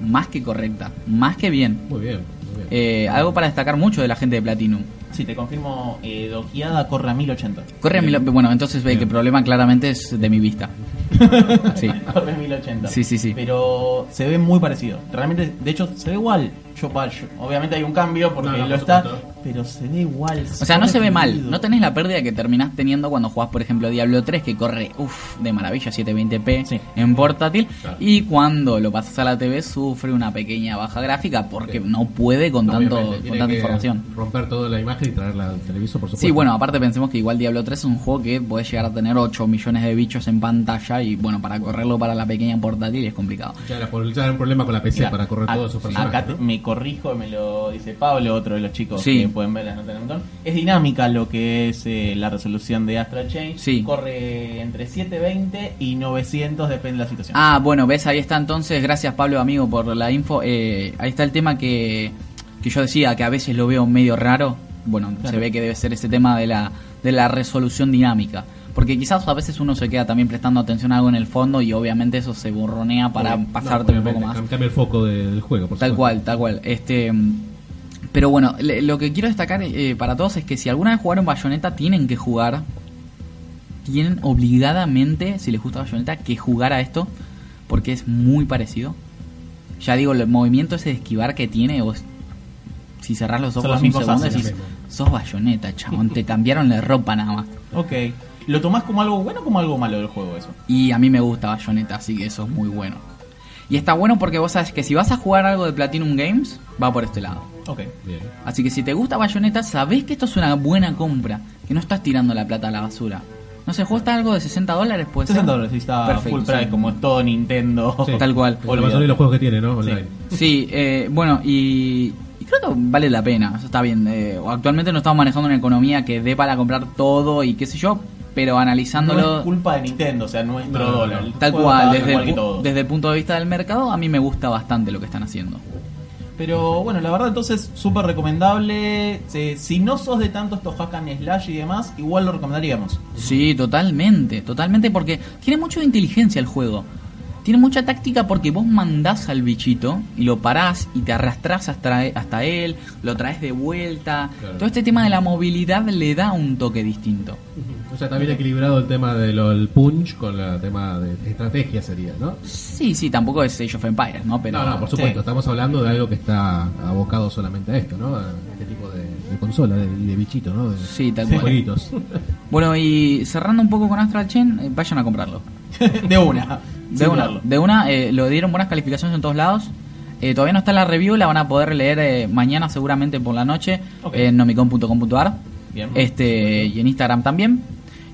más que correcta, más que bien. Muy bien, muy bien. Eh, algo para destacar mucho de la gente de Platinum. Sí, te confirmo, eh, doqueada corre a 1080. Corre a mil, bueno, entonces ve que el problema claramente es de mi vista. *laughs* Sí. corre a 1080. Sí, sí, sí. Pero se ve muy parecido. Realmente, de hecho, se ve igual. Yo, yo- obviamente hay un cambio porque No, no, lo por está, supuesto. Pero se ve igual. O sea, no se ve mal. No tenés la pérdida que terminás teniendo cuando jugás, por ejemplo, Diablo 3, que corre uff, de maravilla, 720p Sí. en portátil. Claro. Y cuando lo pasas a la TV, sufre una pequeña baja gráfica porque Sí. no puede con, tanto, con tiene tanta que información. Romper toda la imagen y traerla al televisor, por supuesto. Sí, bueno, aparte pensemos que igual Diablo 3 es un juego que puede llegar a tener 8 millones de bichos en pantalla y bueno, para correrlo para la pequeña portátil es complicado. Ya era, ya era un problema con la PC Mira, para correr a- todos esos personajes. Acá me corrijo, me lo dice Pablo, otro de los chicos Sí. que pueden ver las notas del montón. Es dinámica lo que es eh, la resolución de Astral Chain. Sí. Corre entre 720 y 900, depende de la situación. Ah, bueno, ves, ahí está entonces, gracias Pablo, amigo, por la info. Eh, ahí está el tema que, que yo decía, que a veces lo veo medio raro. Bueno, Claro. se ve que debe ser ese tema de la, de la resolución dinámica. Porque quizás a veces uno se queda también prestando atención a algo en el fondo y obviamente eso se borronea para No, pasarte un poco más. Cambia el foco de- del juego, por Tal supuesto. cual, tal cual. Este, pero bueno, le- lo que quiero destacar eh, para todos es que si alguna vez jugaron Bayonetta, tienen que jugar. Tienen obligadamente, si les gusta Bayonetta, que jugar a esto, porque es muy parecido. Ya digo, el movimiento ese de esquivar que tiene, vos, si cerrás los ojos un segundo, decís, sos Bayonetta, chabón, te cambiaron la ropa nada más. Ok. ¿Lo tomás como algo bueno o como algo malo del juego eso? Y a mí me gusta Bayonetta, así que eso es muy bueno. Y está bueno porque vos sabes que si vas a jugar algo de Platinum Games, va por este lado. Ok. Bien. Así que si te gusta Bayonetta, sabés que esto es una buena compra, que no estás tirando la plata a la basura. No sé, está algo de 60 dólares, pues. 60 dólares, sí, está Perfecto, full price sí. como es todo Nintendo. Sí. Tal cual. Como la mayoría de los juegos que tiene, ¿no? Online. Sí, eh, bueno, y, y creo que vale la pena, eso está bien. eh, actualmente no estamos manejando una economía que dé para comprar todo y qué sé yo, pero No analizándolo es culpa de Nintendo, o sea, nuestro No, no, no. dólar. Tal cual, desde igual el, desde el punto de vista del mercado, a mí me gusta bastante lo que están haciendo. Pero bueno, la verdad entonces súper recomendable. Se- si no sos de tanto estos hack and slash y demás, igual lo recomendaríamos. Sí, totalmente, totalmente, porque tiene mucho inteligencia el juego. Tiene mucha táctica porque vos mandás al bichito y lo parás y te arrastrás hasta, hasta él, lo traes de vuelta. Claro. Todo este tema de la movilidad le da un toque distinto. O sea, está bien equilibrado el tema del punch con el tema de estrategia sería, ¿no? Sí, sí, tampoco es Age of Empires, ¿no? Pero no, no, por supuesto. sí. Estamos hablando de algo que está abocado solamente a esto, ¿no? A este tipo de, de consola de- de, bichito, ¿no? De, Sí, tal cual. jueguitos. *laughs* Bueno, y cerrando un poco con Astral Chain, eh, vayan a comprarlo. *laughs* de una. De una, de una eh, lo dieron buenas calificaciones en todos lados. Eh, todavía no está la review, la van a poder leer eh, mañana seguramente por la noche Ok. en nomicon.com.ar este y en Instagram también.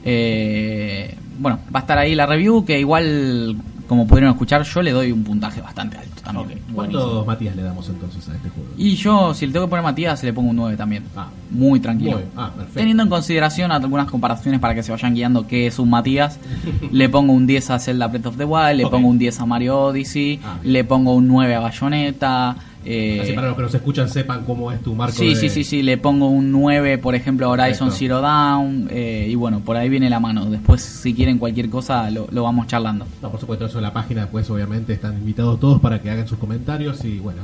Eh, bueno, va a estar ahí la review que igual como pudieron escuchar yo le doy un puntaje bastante alto también. Ok. ¿Cuántos Matías le damos entonces a este juego? Y yo si le tengo que poner Matías le pongo un 9 también. Ah. Muy tranquilo. Ah. Teniendo en consideración algunas comparaciones para que se vayan guiando qué es un Matías, *laughs* le pongo un 10 a Zelda Breath of the Wild, le pongo un 10 a Mario Odyssey, Ah, le pongo un 9 a Bayonetta. Eh, Así para los que nos escuchan sepan cómo es tu marco sí, de... sí, sí, sí, le pongo un 9, por ejemplo, a Horizon Perfecto. Zero Dawn, eh, y bueno, por ahí viene la mano. Después, si quieren cualquier cosa, lo, lo vamos charlando. No, por supuesto, eso en la página, pues obviamente están invitados todos para que hagan sus comentarios y bueno.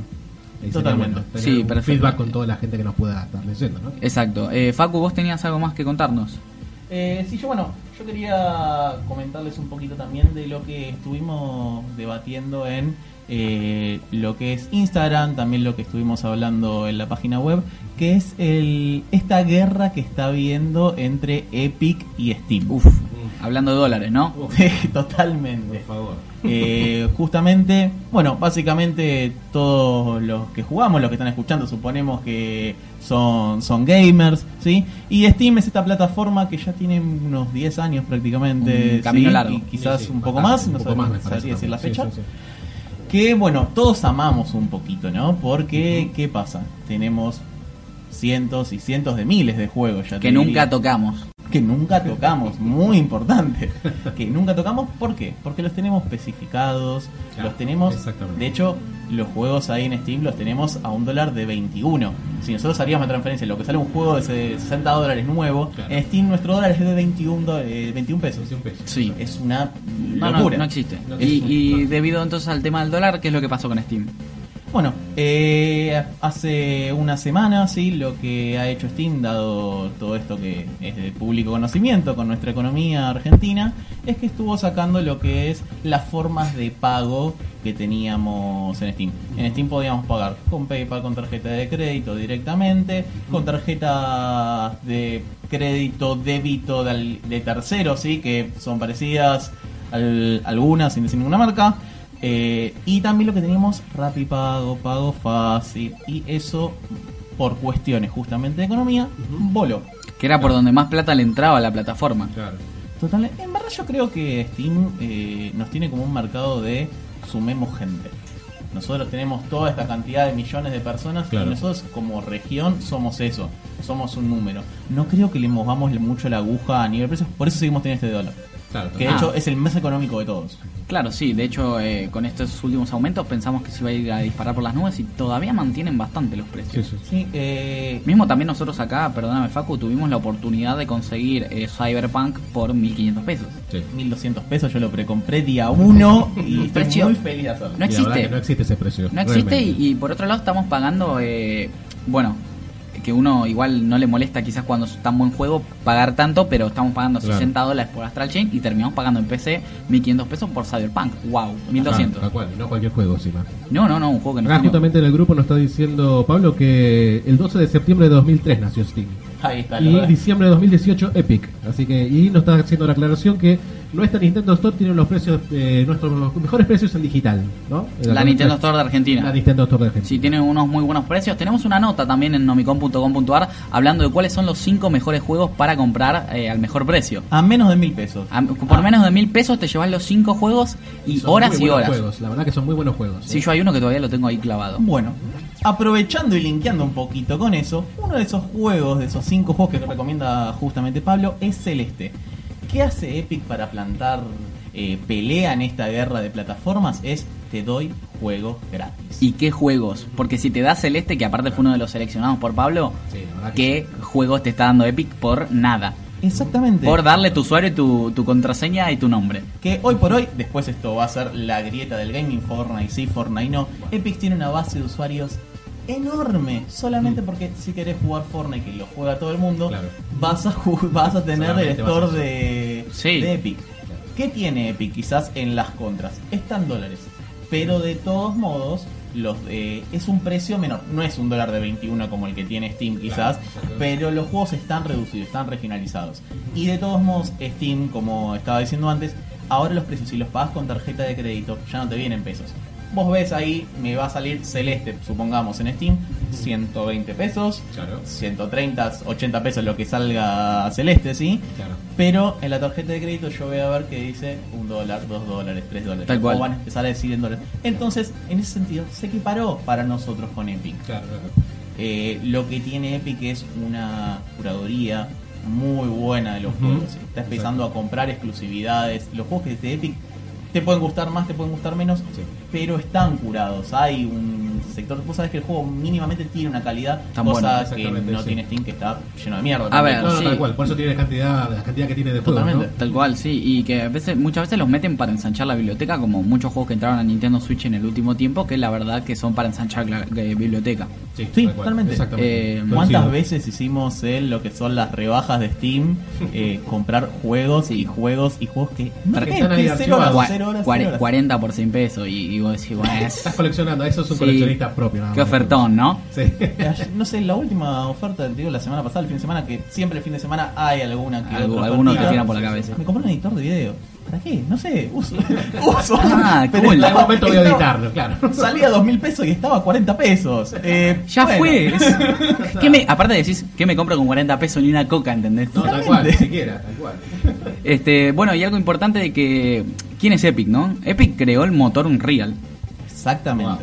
Totalmente. bueno tener Sí, feedback con toda la gente que nos pueda estar leyendo, ¿no? Exacto. Eh, Facu, vos tenías algo más que contarnos. Eh, sí, yo bueno, yo quería comentarles un poquito también de lo que estuvimos debatiendo en eh, lo que es Instagram, también lo que estuvimos hablando en la página web, que es el esta guerra que está habiendo entre Epic y Steam. Uf, hablando de dólares, ¿no? *laughs* Totalmente. Por favor. Eh, justamente, bueno, básicamente todos los que jugamos, los que están escuchando, suponemos que son, son gamers, ¿sí? Y Steam es esta plataforma que ya tiene unos 10 años prácticamente, Un camino ¿sí? largo. Y quizás Sí, sí, un poco bastante, más, no un poco más sabría decir la fecha. Que bueno, todos amamos un poquito, ¿no? Porque, ¿qué pasa? Tenemos cientos y cientos de miles de juegos ya. Que nunca diría. tocamos. Que nunca tocamos, muy importante, que nunca tocamos, ¿por qué? Porque los tenemos especificados, Claro, los tenemos, de hecho, los juegos ahí en Steam los tenemos a un dólar de 21. Si nosotros haríamos la transferencia, lo que sale un juego de 60 dólares nuevo, Claro. en Steam nuestro dólar es de 21, do- eh, 21 pesos. Sí, un peso. Sí. Es una No, no, no existe. No y, existe. y debido entonces al tema del dólar, ¿qué es lo que pasó con Steam? Bueno, eh, hace una semana, sí, lo que ha hecho Steam, dado todo esto que es de público conocimiento con nuestra economía argentina, es que estuvo sacando lo que es las formas de pago que teníamos en Steam. En Steam podíamos pagar con PayPal, con tarjeta de crédito directamente, con tarjeta de crédito, débito de terceros, sí, que son parecidas al- algunas sin decir ninguna marca. Eh, y también lo que teníamos Rapipago, Pago Fácil y eso por cuestiones justamente de economía, voló. Que era por donde más plata le entraba a la plataforma. Claro. Total, en verdad yo creo que Steam eh, nos tiene como un mercado de sumemos gente. Nosotros tenemos toda esta cantidad de millones de personas Claro. y nosotros como región somos eso, somos un número. No creo que le movamos mucho la aguja a nivel precios, por eso seguimos teniendo este dólar. Claro, Que de Ah. hecho es el más económico de todos. Claro, sí, de hecho eh, con estos últimos aumentos pensamos que se iba a ir a disparar por las nubes y todavía mantienen bastante los precios. Sí, sí. Sí, eh, Mismo también nosotros acá, perdóname Facu, tuvimos la oportunidad de conseguir eh, Cyberpunk por 1500 pesos. Sí. 1200 pesos, yo lo precompré día 1 y *laughs* estoy Precio. muy feliz de hacerlo. No Y la verdad existe. que no existe ese precio. No existe y, y por otro lado estamos pagando, eh, bueno, que uno igual no le molesta quizás cuando es tan buen juego pagar tanto, pero estamos pagando Claro. 60 dólares por Astral Chain y terminamos pagando en PC 1500 pesos por Cyberpunk. Wow, 1200. Tal cual, y no cualquier juego encima. No, no, no, un juego que no tiene- justamente en el grupo nos está diciendo Pablo que el 12 de septiembre de 2003 nació Steam. Ahí está, Y diciembre de 2018 Epic. Así que, y nos está haciendo la aclaración que nuestra Nintendo Store tiene los precios, eh, nuestros mejores precios en digital, ¿no? La Nintendo Store de Argentina. La Nintendo Store de Argentina. Sí, tiene unos muy buenos precios. Tenemos una nota también en nomicon.com.ar hablando de cuáles son los 5 mejores juegos para comprar eh, al mejor precio. a menos de mil pesos. A- por Ah, menos de mil pesos te llevas los 5 juegos y Son horas muy y buenos horas. Juegos. La verdad que son muy buenos juegos. Sí, ¿eh? yo hay uno que todavía lo tengo ahí clavado. Bueno, aprovechando y linkeando un poquito con eso, uno de esos juegos, de esos cinco juegos que recomienda justamente Pablo, es Celeste. ¿Qué hace Epic para plantar eh, pelea en esta guerra de plataformas? Es te doy juego gratis. ¿Y qué juegos? Porque si te da Celeste, que aparte fue uno de los seleccionados por Pablo, Sí, ¿qué juegos te está dando Epic por nada? Exactamente. Por darle tu usuario, y tu, tu contraseña y tu nombre. Que hoy por hoy, después esto va a ser la grieta del gaming, Fortnite sí, Fortnite no. Epic tiene una base de usuarios enorme, solamente porque si querés jugar Fortnite, que lo juega todo el mundo, Claro. vas a vas a tener el Solamente store de, Sí. de Epic. ¿Qué tiene Epic quizás en las contras? Están dólares, pero de todos modos los eh, es un precio menor. No es un dólar de 21 como el que tiene Steam quizás, pero los juegos están reducidos, están regionalizados. Y de todos modos Steam, como estaba diciendo antes, ahora los precios si los pagas con tarjeta de crédito ya no te vienen pesos. Vos ves ahí, me va a salir Celeste, supongamos en Steam, 120 pesos, Claro. 130, 80 pesos lo que salga Celeste, ¿sí? Claro. Pero en la tarjeta de crédito yo voy a ver que dice un dólar, dos dólares, tres dólares. Tal cual. O van a empezar a decir en dólares. Entonces, en ese sentido, se equiparó para nosotros con Epic. Claro, claro. Eh, lo que tiene Epic es una curaduría muy buena de los juegos. Está empezando a comprar exclusividades. Los juegos que de Epic te pueden gustar más, te pueden gustar menos, Sí. Pero están curados. Hay un sector. Vos sabés que el juego mínimamente tiene una calidad, Tan cosa bueno, que no sí. tiene Steam, que está lleno de mierda. A ver, No, no, sí. tal cual. Por eso tiene cantidad, la cantidad que tiene de juegos, Totalmente. ¿no? Tal cual, sí, y que a veces, muchas veces los meten para ensanchar la biblioteca, como muchos juegos que entraron a Nintendo Switch en el último tiempo, que la verdad que son para ensanchar la eh, biblioteca. Sí, totalmente. Exactamente. Eh. ¿Cuántas veces hicimos en lo que son las rebajas de Steam? *laughs* eh, comprar juegos y juegos y juegos que no que están ahí cero horas, archivados. Cua- cero horas, cuare- cero horas. 40 por 100 pesos, y, y vos decís, bueno, es- Estás coleccionando, eso es un Sí. coleccionista propio. nada qué ofertón, ¿no? Sí. No sé, la última oferta, digo, la semana pasada, el fin de semana, que siempre el fin de semana hay alguna que Algo- otra alguno que ofertita. tira por la cabeza. Me compré un editor de video. ¿Para qué? No sé, uso. *laughs* uso. Ah, Pero cool. En algún momento voy a editarlo, claro. Salía a dos mil pesos y estaba a 40 pesos. Eh, Ya bueno. fue. es- *laughs* ¿Qué me, aparte decís, ¿qué me compro con 40 pesos ni una coca, ¿entendés? No, tal cual, ni siquiera, tal cual. Este, bueno, y algo importante de que. ¿Quién es Epic, no? Epic creó el motor Unreal. Exactamente. Wow.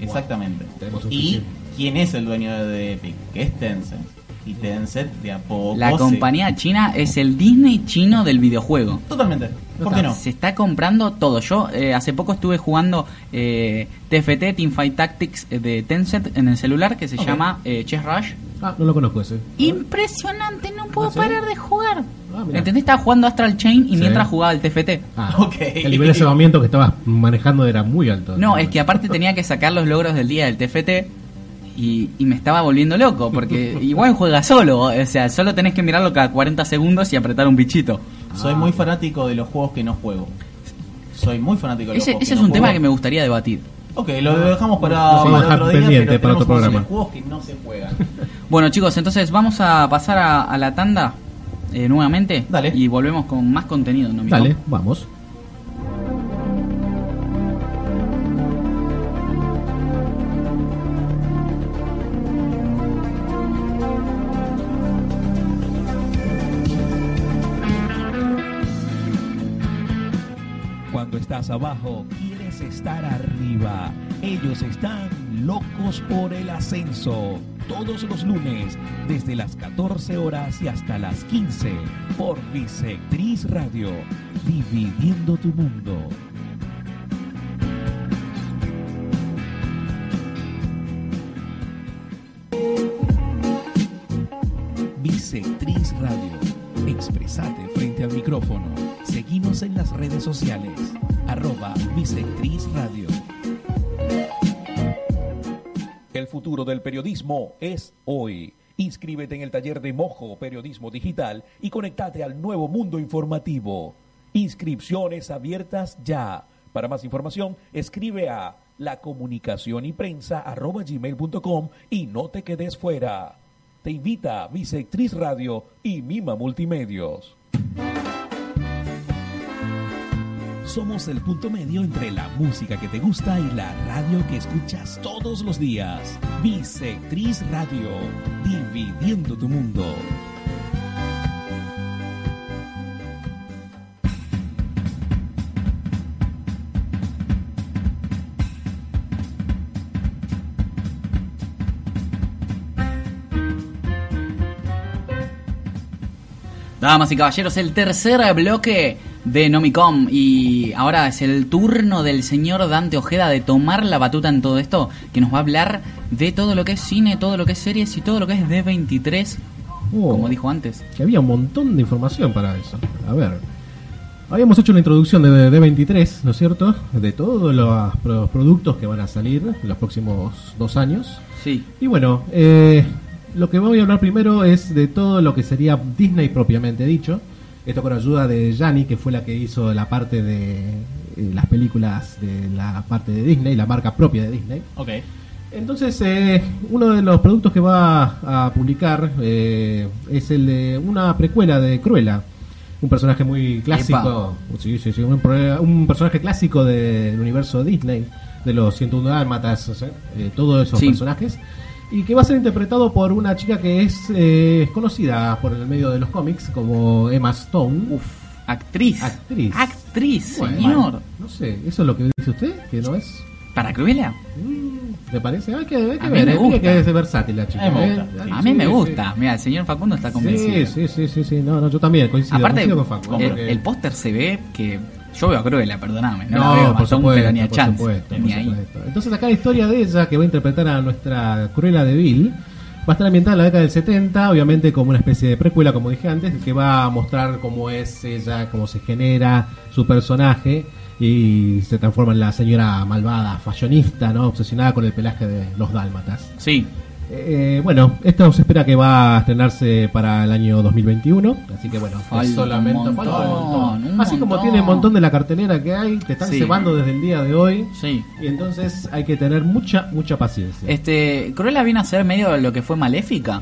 Exactamente. Y quién es el dueño de Epic, que es Tencent. Y Tencent de a poco. La se- compañía china es el Disney chino del videojuego. Totalmente. ¿Por qué no? Se está comprando todo. Yo eh, hace poco estuve jugando eh, TFT, Teamfight Tactics eh, de Tencent en el celular que se llama eh, Chess Rush. Ah, no lo conozco ese. Impresionante, no puedo ¿Ah, sí? parar de jugar. Ah. ¿Entendés? Estaba jugando Astral Chain y Sí. mientras jugaba el TFT. Ah, *laughs* Ok. El nivel de cebamiento que estabas manejando era muy alto. No, es que aparte tenía que sacar los logros del día del TFT y, y me estaba volviendo loco porque *laughs* igual juega solo, o sea, solo tenés que mirarlo cada 40 segundos y apretar un bichito. Soy muy fanático de los juegos que no juego. Soy muy fanático de los Ese, juegos ese que es no un tema que me gustaría debatir. Ok, lo dejamos para, Lo otro día, pendiente pero para otro programa. juegos que no se juegan. *laughs* Bueno chicos, entonces vamos a pasar a, a la tanda eh, nuevamente Dale. y volvemos con más contenido. ¿no? Dale, vamos. Abajo, quieres estar arriba. Ellos están locos por el ascenso. Todos los lunes, desde las 14 horas y hasta las 15, por Bisectriz Radio, dividiendo tu mundo. Bisectriz Radio. Expresate frente al micrófono. Seguimos en las redes sociales. Arroba Bisectriz Radio. El futuro del periodismo es hoy. Inscríbete en el taller de Mojo Periodismo Digital y conectate al nuevo mundo informativo. Inscripciones abiertas ya. Para más información, escribe a la comunicación y prensa arroba gmail.com y no te quedes fuera. Te invita Bisectriz Radio y Mima Multimedios. Somos el punto medio entre la música que te gusta y la radio que escuchas todos los días. Bisectriz Radio, dividiendo tu mundo. Damas y caballeros, el tercer bloque de Nomicom y ahora es el turno del señor Dante Ojeda de tomar la batuta en todo esto, que nos va a hablar de todo lo que es cine, todo lo que es series y todo lo que es D23, Oh, como dijo antes. Que había un montón de información para eso. A ver. Habíamos hecho la introducción de D23, ¿no es cierto? De todos los pro- productos que van a salir en los próximos dos años. Sí. Y bueno, eh, lo que voy a hablar primero es de todo lo que sería Disney propiamente dicho. Esto con ayuda de Yanni, que fue la que hizo la parte de eh, las películas de la parte de Disney, la marca propia de Disney. Ok. Entonces, eh, uno de los productos que va a publicar eh, es el de una precuela de Cruella. Un personaje muy clásico. Sí, sí, sí, un, personaje clásico del universo Disney, de los 101 Dálmatas, o sea, eh, todos esos personajes. Y que va a ser interpretado por una chica que es, eh, conocida por el medio de los cómics como Emma Stone. Uf, actriz. Actriz. Actriz, Bueno, señor. No sé, ¿eso es lo que dice usted? ¿Que no es? ¿Para Cruella? Mm, ¿Te parece? Hay que, hay que A mí ver, me eh, gusta. que es versátil la chica. A mí me eh. gusta. A mí Sí, me sí. gusta. Mira, el señor Facundo está convencido. Sí, sí, sí, sí, sí, no, no, yo también coincido, Aparte, coincido con Facu, el, porque- el póster se ve que. Yo veo a Cruella, perdóname. No, No, la veo, por supuesto, pero ni a por chance. supuesto, ni por ahí. supuesto. Entonces acá la historia de ella, que va a interpretar a nuestra Cruella de Vil, va a estar ambientada en la década del 70, obviamente como una especie de precuela, como dije antes, que va a mostrar cómo es ella, cómo se genera su personaje y se transforma en la señora malvada, fashionista, ¿no? Obsesionada con el pelaje de los dálmatas. Sí. Eh, bueno, esto se espera que va a estrenarse para el año 2021, así que bueno, Falta solamente un falta un montón, montón. un Así como tiene un montón de la cartelera que hay, te están Sí. cebando desde el día de hoy Sí. y entonces hay que tener mucha, mucha paciencia. Este, Cruella viene a ser medio lo que fue Maléfica.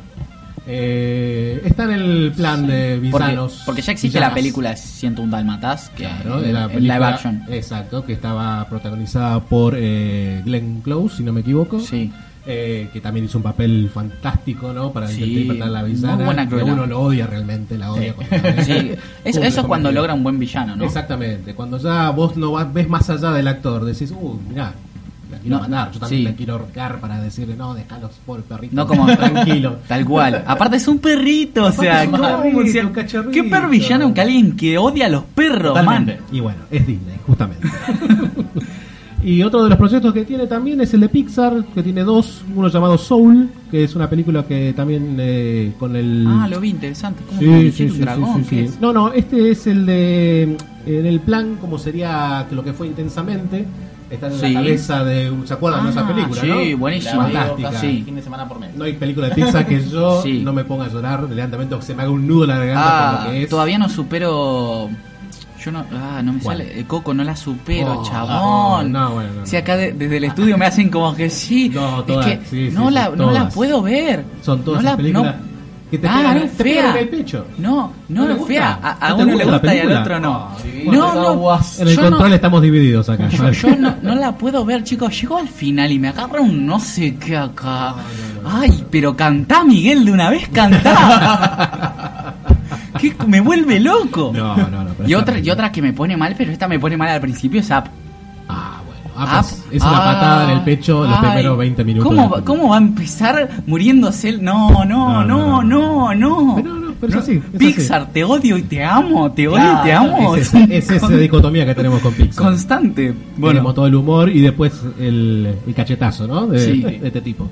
Eh, está en el plan de Porque, villanos. porque ya existe la película 101 Dalmatas, que Claro, la película, live action. Exacto, que estaba protagonizada por eh, Glenn Close, si no me equivoco. Sí. Eh, que también hizo un papel fantástico, ¿no? Para Sí, interpretar a la villana. buena que uno lo odia realmente, la odia. Sí. *laughs* eso, eso es cuando logra un buen villano, ¿no? Exactamente, cuando ya vos no vas, ves más allá del actor, decís, uh, mirá, quiero No, matar, yo también sí. me quiero ahorcar para decirle, no, déjalos por perrito. No como *laughs* tranquilo. *laughs* Tal cual. Aparte es un perrito, o sea, ¿cómo? O sea. ¿qué perro villano que alguien que odia a los perros, man? Y bueno, es Disney, justamente. Y otro de los proyectos que tiene también es el de Pixar, que tiene dos, uno llamado Soul, que es una película que también eh, con el... Ah, lo vi interesante. ¿Cómo Sí, sí, un sí, dragón? sí, sí. No, no, este es el de en el plan como sería que lo que fue intensamente está en Sí. la cabeza de ¿se acuerdan de esa Ah, película, sí, no? buenísimo. Fantástica. casi fin de semana por mes. No hay película de Pixar que yo *laughs* Sí. no me ponga a llorar delantamente o que se me haga un nudo en la garganta por Ah, lo que es. todavía no supero. Yo no. Ah, no me ¿Cuál? sale. Eh, Coco, no la supero, Oh, chabón. no, no, bueno, no, Si acá de- desde el estudio me hacen como que sí. No, es que sí, no, sí, la, no la puedo ver. Son todas no esas la, películas no- que te Ah, pegan, no, te pegan fea. en el pecho. No, no, ¿No es fea. A, a ¿No te uno le gusta y al otro no. Ah, no, no. En el control no- estamos divididos acá. *laughs* Yo, yo no, no la puedo ver, chicos. Llego al final y me agarra un no sé qué acá. Ay, pero cantá, Miguel, de una vez cantá. *laughs* que me vuelve loco. No, no, no. Y otra, y otra que me pone mal, pero esta me pone mal al principio es Up. Ah, bueno. Ah, pues, es una Ah, patada en el pecho los ay, primeros 20 minutos. ¿Cómo. ¿Cómo va a empezar muriéndose él? No, no, No, no, no, no, no. Pero no, pero es así, es Pixar, te odio y te amo, te odio Claro, y te amo. Es, ese- es esa dicotomía que tenemos con Pixar. Constante. Bueno, Bueno, todo el humor y después el, el cachetazo, ¿no? De, Sí. de este tipo.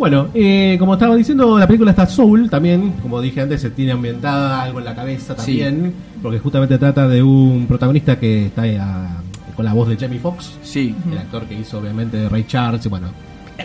Bueno, eh, como estaba diciendo, la película está Soul también, como dije antes, se tiene ambientada algo en la cabeza Sí. también, porque justamente trata de un protagonista que está eh, a- con la voz de Jamie Foxx, sí, el actor que hizo obviamente Ray Charles, y bueno,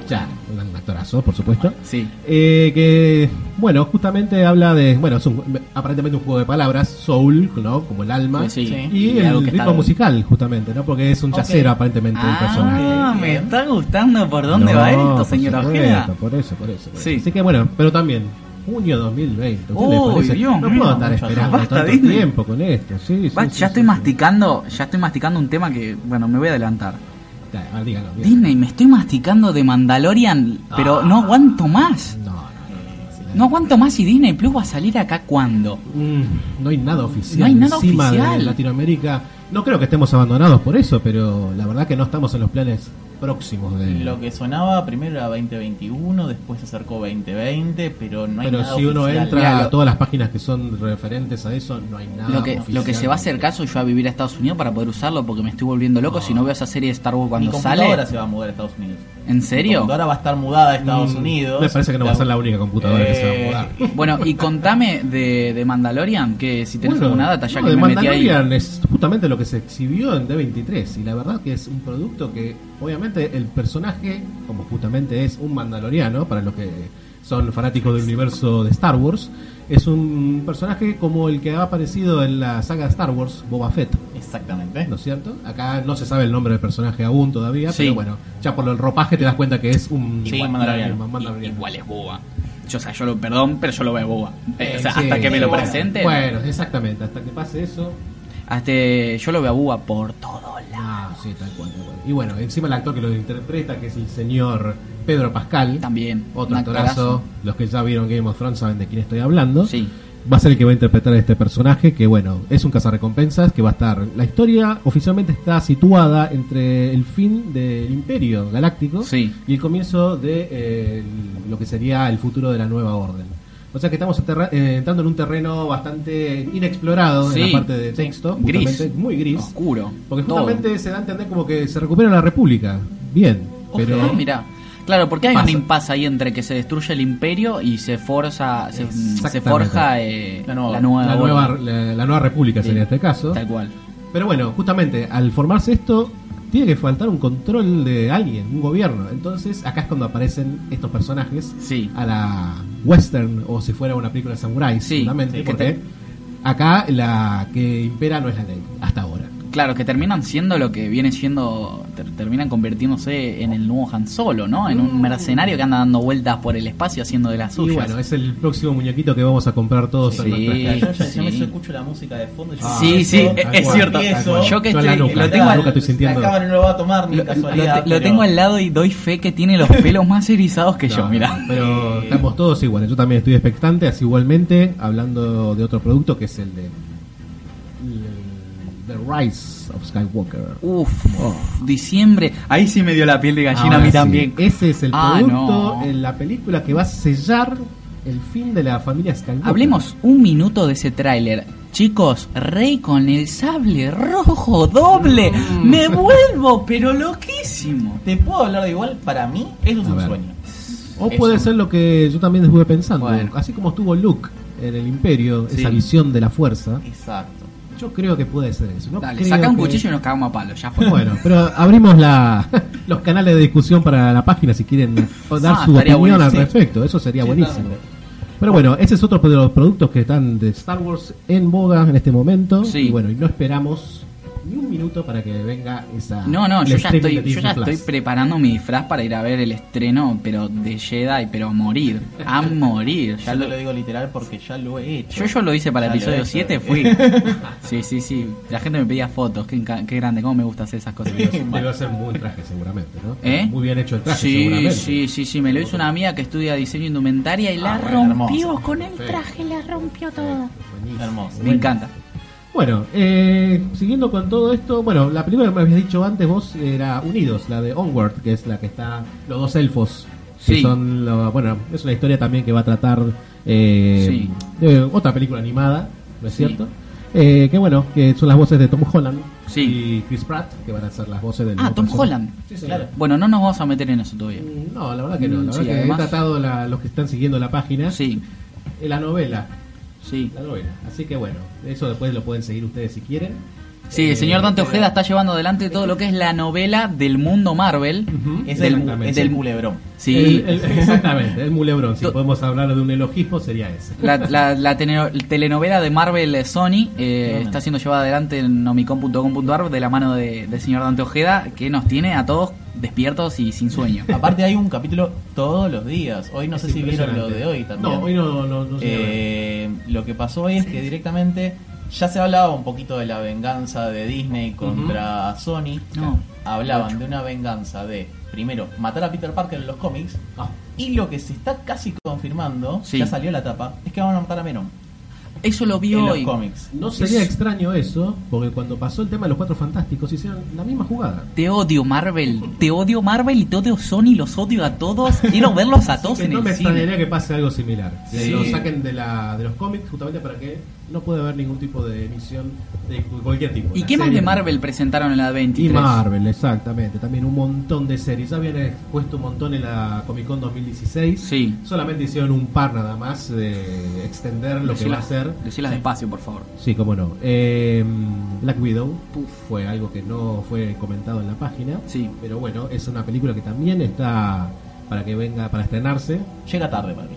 ya, un actorazo, por supuesto. sí. Eh, que, bueno, justamente habla de, bueno, es un, aparentemente un juego de palabras, soul, ¿no? Como el alma. Sí. Sí. Y, Y el ritmo musical, justamente, ¿no? Porque es un Ok. chacero, aparentemente, el personaje. Ah, me está gustando por dónde No, va esto, por señor supuesto, Ojeda. Por eso, por eso. por Sí. eso. Así que bueno, pero también, junio 2020. ¿a usted le Uy, parece? Dios no mío, puedo estar esperando Basta, tanto Disney. tiempo con esto. Sí, sí, Va, sí, ya sí, estoy masticando, ya estoy masticando un tema que, bueno, me voy a adelantar. Dígalo, dígalo. Disney, me estoy masticando de Mandalorian, pero no aguanto más. No, no, aguanto más y Disney Plus va a salir acá cuando. Mm, no hay nada oficial. No hay nada encima oficial. de Latinoamérica. No creo que estemos abandonados por eso, pero la verdad que no estamos en los planes próximos de. Lo que sonaba primero era 2021, después se acercó 2020, pero no hay pero nada si uno oficial. entra Mira, a lo- todas las páginas que son referentes a eso, no hay nada Lo que, oficial. lo que se va a hacer caso yo a vivir a Estados Unidos para poder usarlo porque me estoy volviendo loco si no veo esa serie de Star Wars Mi cuando computadora sale. se va a mudar a Estados Unidos. ¿En Mi serio? computadora va a estar mudada a Estados Mm, Unidos. Me parece que no va a ser la única computadora que se va a Eh, mudar. *laughs* Bueno, y contame de, de Mandalorian, que si tenés Bueno, alguna data ya no, que de me metí ahí. Mandalorian es justamente lo que se exhibió en D23 y la verdad que es un producto que obviamente el personaje como justamente es un mandaloriano para los que son fanáticos del universo de Star Wars es un personaje como el que ha aparecido en la saga de Star Wars Boba Fett Exactamente. ¿no es cierto? Acá no se sabe el nombre del personaje aún todavía Sí. pero bueno ya por el ropaje te das cuenta que es un Sí, igual- mandaloriano. Igual es boba. Yo, o sea, yo lo, perdón, pero yo lo veo boba. Eh, o sea, Sí, hasta que me lo presenten. bueno exactamente hasta que pase eso Hasta, yo lo veo a boba por todos lados. Ah, sí, tal cual, tal cual. Y bueno, encima el actor que lo interpreta, que es el señor Pedro Pascal, También. otro actorazo, los que ya vieron Game of Thrones saben de quién estoy hablando. Sí. Va a ser el que va a interpretar a este personaje, que bueno, es un cazarrecompensas, que va a estar... La historia oficialmente está situada entre el fin del Imperio Galáctico Sí. y el comienzo de eh, lo que sería el futuro de la nueva orden. O sea que estamos eh, entrando en un terreno bastante inexplorado en la parte de texto, Gris. justamente, muy gris. Oscuro. Porque todo. justamente se da a entender como que se recupera la República. Bien, pero. Ah, mira. Claro, porque hay Pasa. un impasse ahí entre que se destruye el imperio y se forza, se, se Exactamente. forja eh, La nueva- la nueva, la, nueva, la, la nueva República Sí. sería este caso. Tal cual. Pero bueno, justamente al formarse esto, tiene que faltar un control de alguien, un gobierno. Entonces, acá es cuando aparecen estos personajes Sí. a la western o si fuera una película de samurai, Sí, porque acá la que impera no es la ley, hasta ahora. Claro, que terminan siendo lo que viene siendo, ter- terminan convirtiéndose en el nuevo Han Solo, ¿no? En un mercenario que anda dando vueltas por el espacio haciendo de las Y suyas. bueno, es el próximo muñequito que vamos a comprar todos en Sí. Ya, yo, ya- me- Sí. yo escucho la música de fondo. y yo Ah, sí, sí, tal es, es cierto. Yo que Yo en la estoy, nuca, lo tengo, en la al- nuca estoy sintiendo. La cámara no lo va a tomar ni lo, casualidad. lo- tengo al lado y doy fe que tiene los *laughs* pelos más erizados que yo, mira. Pero estamos todos iguales. Yo también estoy expectante, así igualmente, hablando de otro producto que es el de Rise of Skywalker. Uf, diciembre. Ahí sí me dio la piel de gallina a mí sí, también. Ese es el Ah, producto no. en la película que va a sellar el fin de la familia Skywalker. Hablemos un minuto de ese tráiler. Chicos, Rey con el sable rojo doble. Mm. Me *laughs* vuelvo, pero loquísimo. ¿Te puedo hablar de igual? Para mí, eso es A un ver. sueño. O Eso. puede ser lo que yo también estuve pensando. Bueno. Así como estuvo Luke en el Imperio, Sí. esa visión de la fuerza. Exacto. Yo creo que puede ser eso. No Dale, creo saca un que- cuchillo y nos cagamos a palo. Ya fue. Bueno, pero abrimos la, *laughs* los canales de discusión para la página si quieren *laughs* dar Ah, su estaría opinión al buenísimo. respecto. Eso sería Sí, buenísimo. Pero bueno, ese es otro de los productos que están de Star Wars en boga en este momento. Sí. Y bueno, y no esperamos ni un minuto para que venga esa. No, no, yo ya estoy, yo ya estoy preparando mi disfraz para ir a ver el estreno, pero de Jedi, pero a morir. A *laughs* morir. Ya Yo lo- digo literal porque ya lo he hecho. Yo, yo lo hice para el Ya he episodio hecho. 7, fui. *laughs* Sí, sí, sí. La gente me pedía fotos. Qué, qué grande, cómo me gusta hacer esas cosas. *laughs* Debe ser buen traje, seguramente, ¿no? ¿Eh? Muy bien hecho el traje, Sí, seguramente. sí, sí, sí. Me lo hizo una amiga que estudia diseño indumentaria y la Ah, bueno, rompió hermoso. con el Sí. traje, la rompió todo. Buenísimo. Hermoso. Me encanta. Bueno, eh, siguiendo con todo esto, bueno, la película que me habías dicho antes vos era Unidos, la de Onward, que es la que está los dos elfos. Que Sí. son, lo- bueno, es una historia también que va a tratar eh, Sí. de otra película animada, ¿no es Sí. cierto? Eh, que bueno, que son las voces de Tom Holland Sí. y Chris Pratt, que van a ser las voces del Ah, Tom. Holland. Sí, señor. Claro. Bueno, no nos vamos a meter en eso todavía. Mm, No, la verdad que no. La Mm, verdad sí, que además- he tratado la- los que están siguiendo la página, Sí, eh, la novela, sí. la novela. Así que bueno, eso después lo pueden seguir ustedes si quieren. Sí, el señor Dante Ojeda está llevando adelante todo lo que es la novela del mundo Marvel. Ujú. Es Del- el, es del- el culebrón. Sí, El- el- exactamente, el mulebrón. Si podemos hablar de un elogismo, sería ese. La, la- la telenovela de Marvel eh, Sony eh, está siendo llevada adelante en nomicon.com.ar de la mano de- del señor Dante Ojeda, que nos tiene a todos despiertos y sin sueño. *laughs* Aparte hay un capítulo todos los días. Hoy no Es sé si vieron lo de hoy también. No, hoy no, no, no sé. Eh, lo que pasó hoy es que directamente ya se hablaba un poquito de la venganza de Disney contra Sony. No. Hablaban de una venganza de, primero, matar a Peter Parker en los cómics. Ah, Y lo que se está casi confirmando, Sí. ya salió la tapa, es que van a matar a Venom Eso lo vi en los hoy. cómics. no sería extraño eso, porque cuando pasó el tema de los cuatro fantásticos hicieron la misma jugada. Te odio Marvel, te odio Marvel y te odio Sony, los odio a todos. Quiero verlos a todos Que en no me el extrañaría que pase algo similar. Que lo saquen de, la, de los cómics justamente para que no pueda haber ningún tipo de emisión de cualquier tipo. ¿Y qué más de Marvel presentaron en la Y 23? Marvel, exactamente. También un montón de series. Ya habían expuesto un montón en la Comic Con 2016. Sí. Solamente hicieron un par nada más de extender lo que va a ser. Decilas despacio, por favor. Sí, cómo no. Eh, Black Widow fue algo que no fue comentado en la página. Sí. Pero bueno, es una película que también está para que venga, para estrenarse. Llega tarde para mí.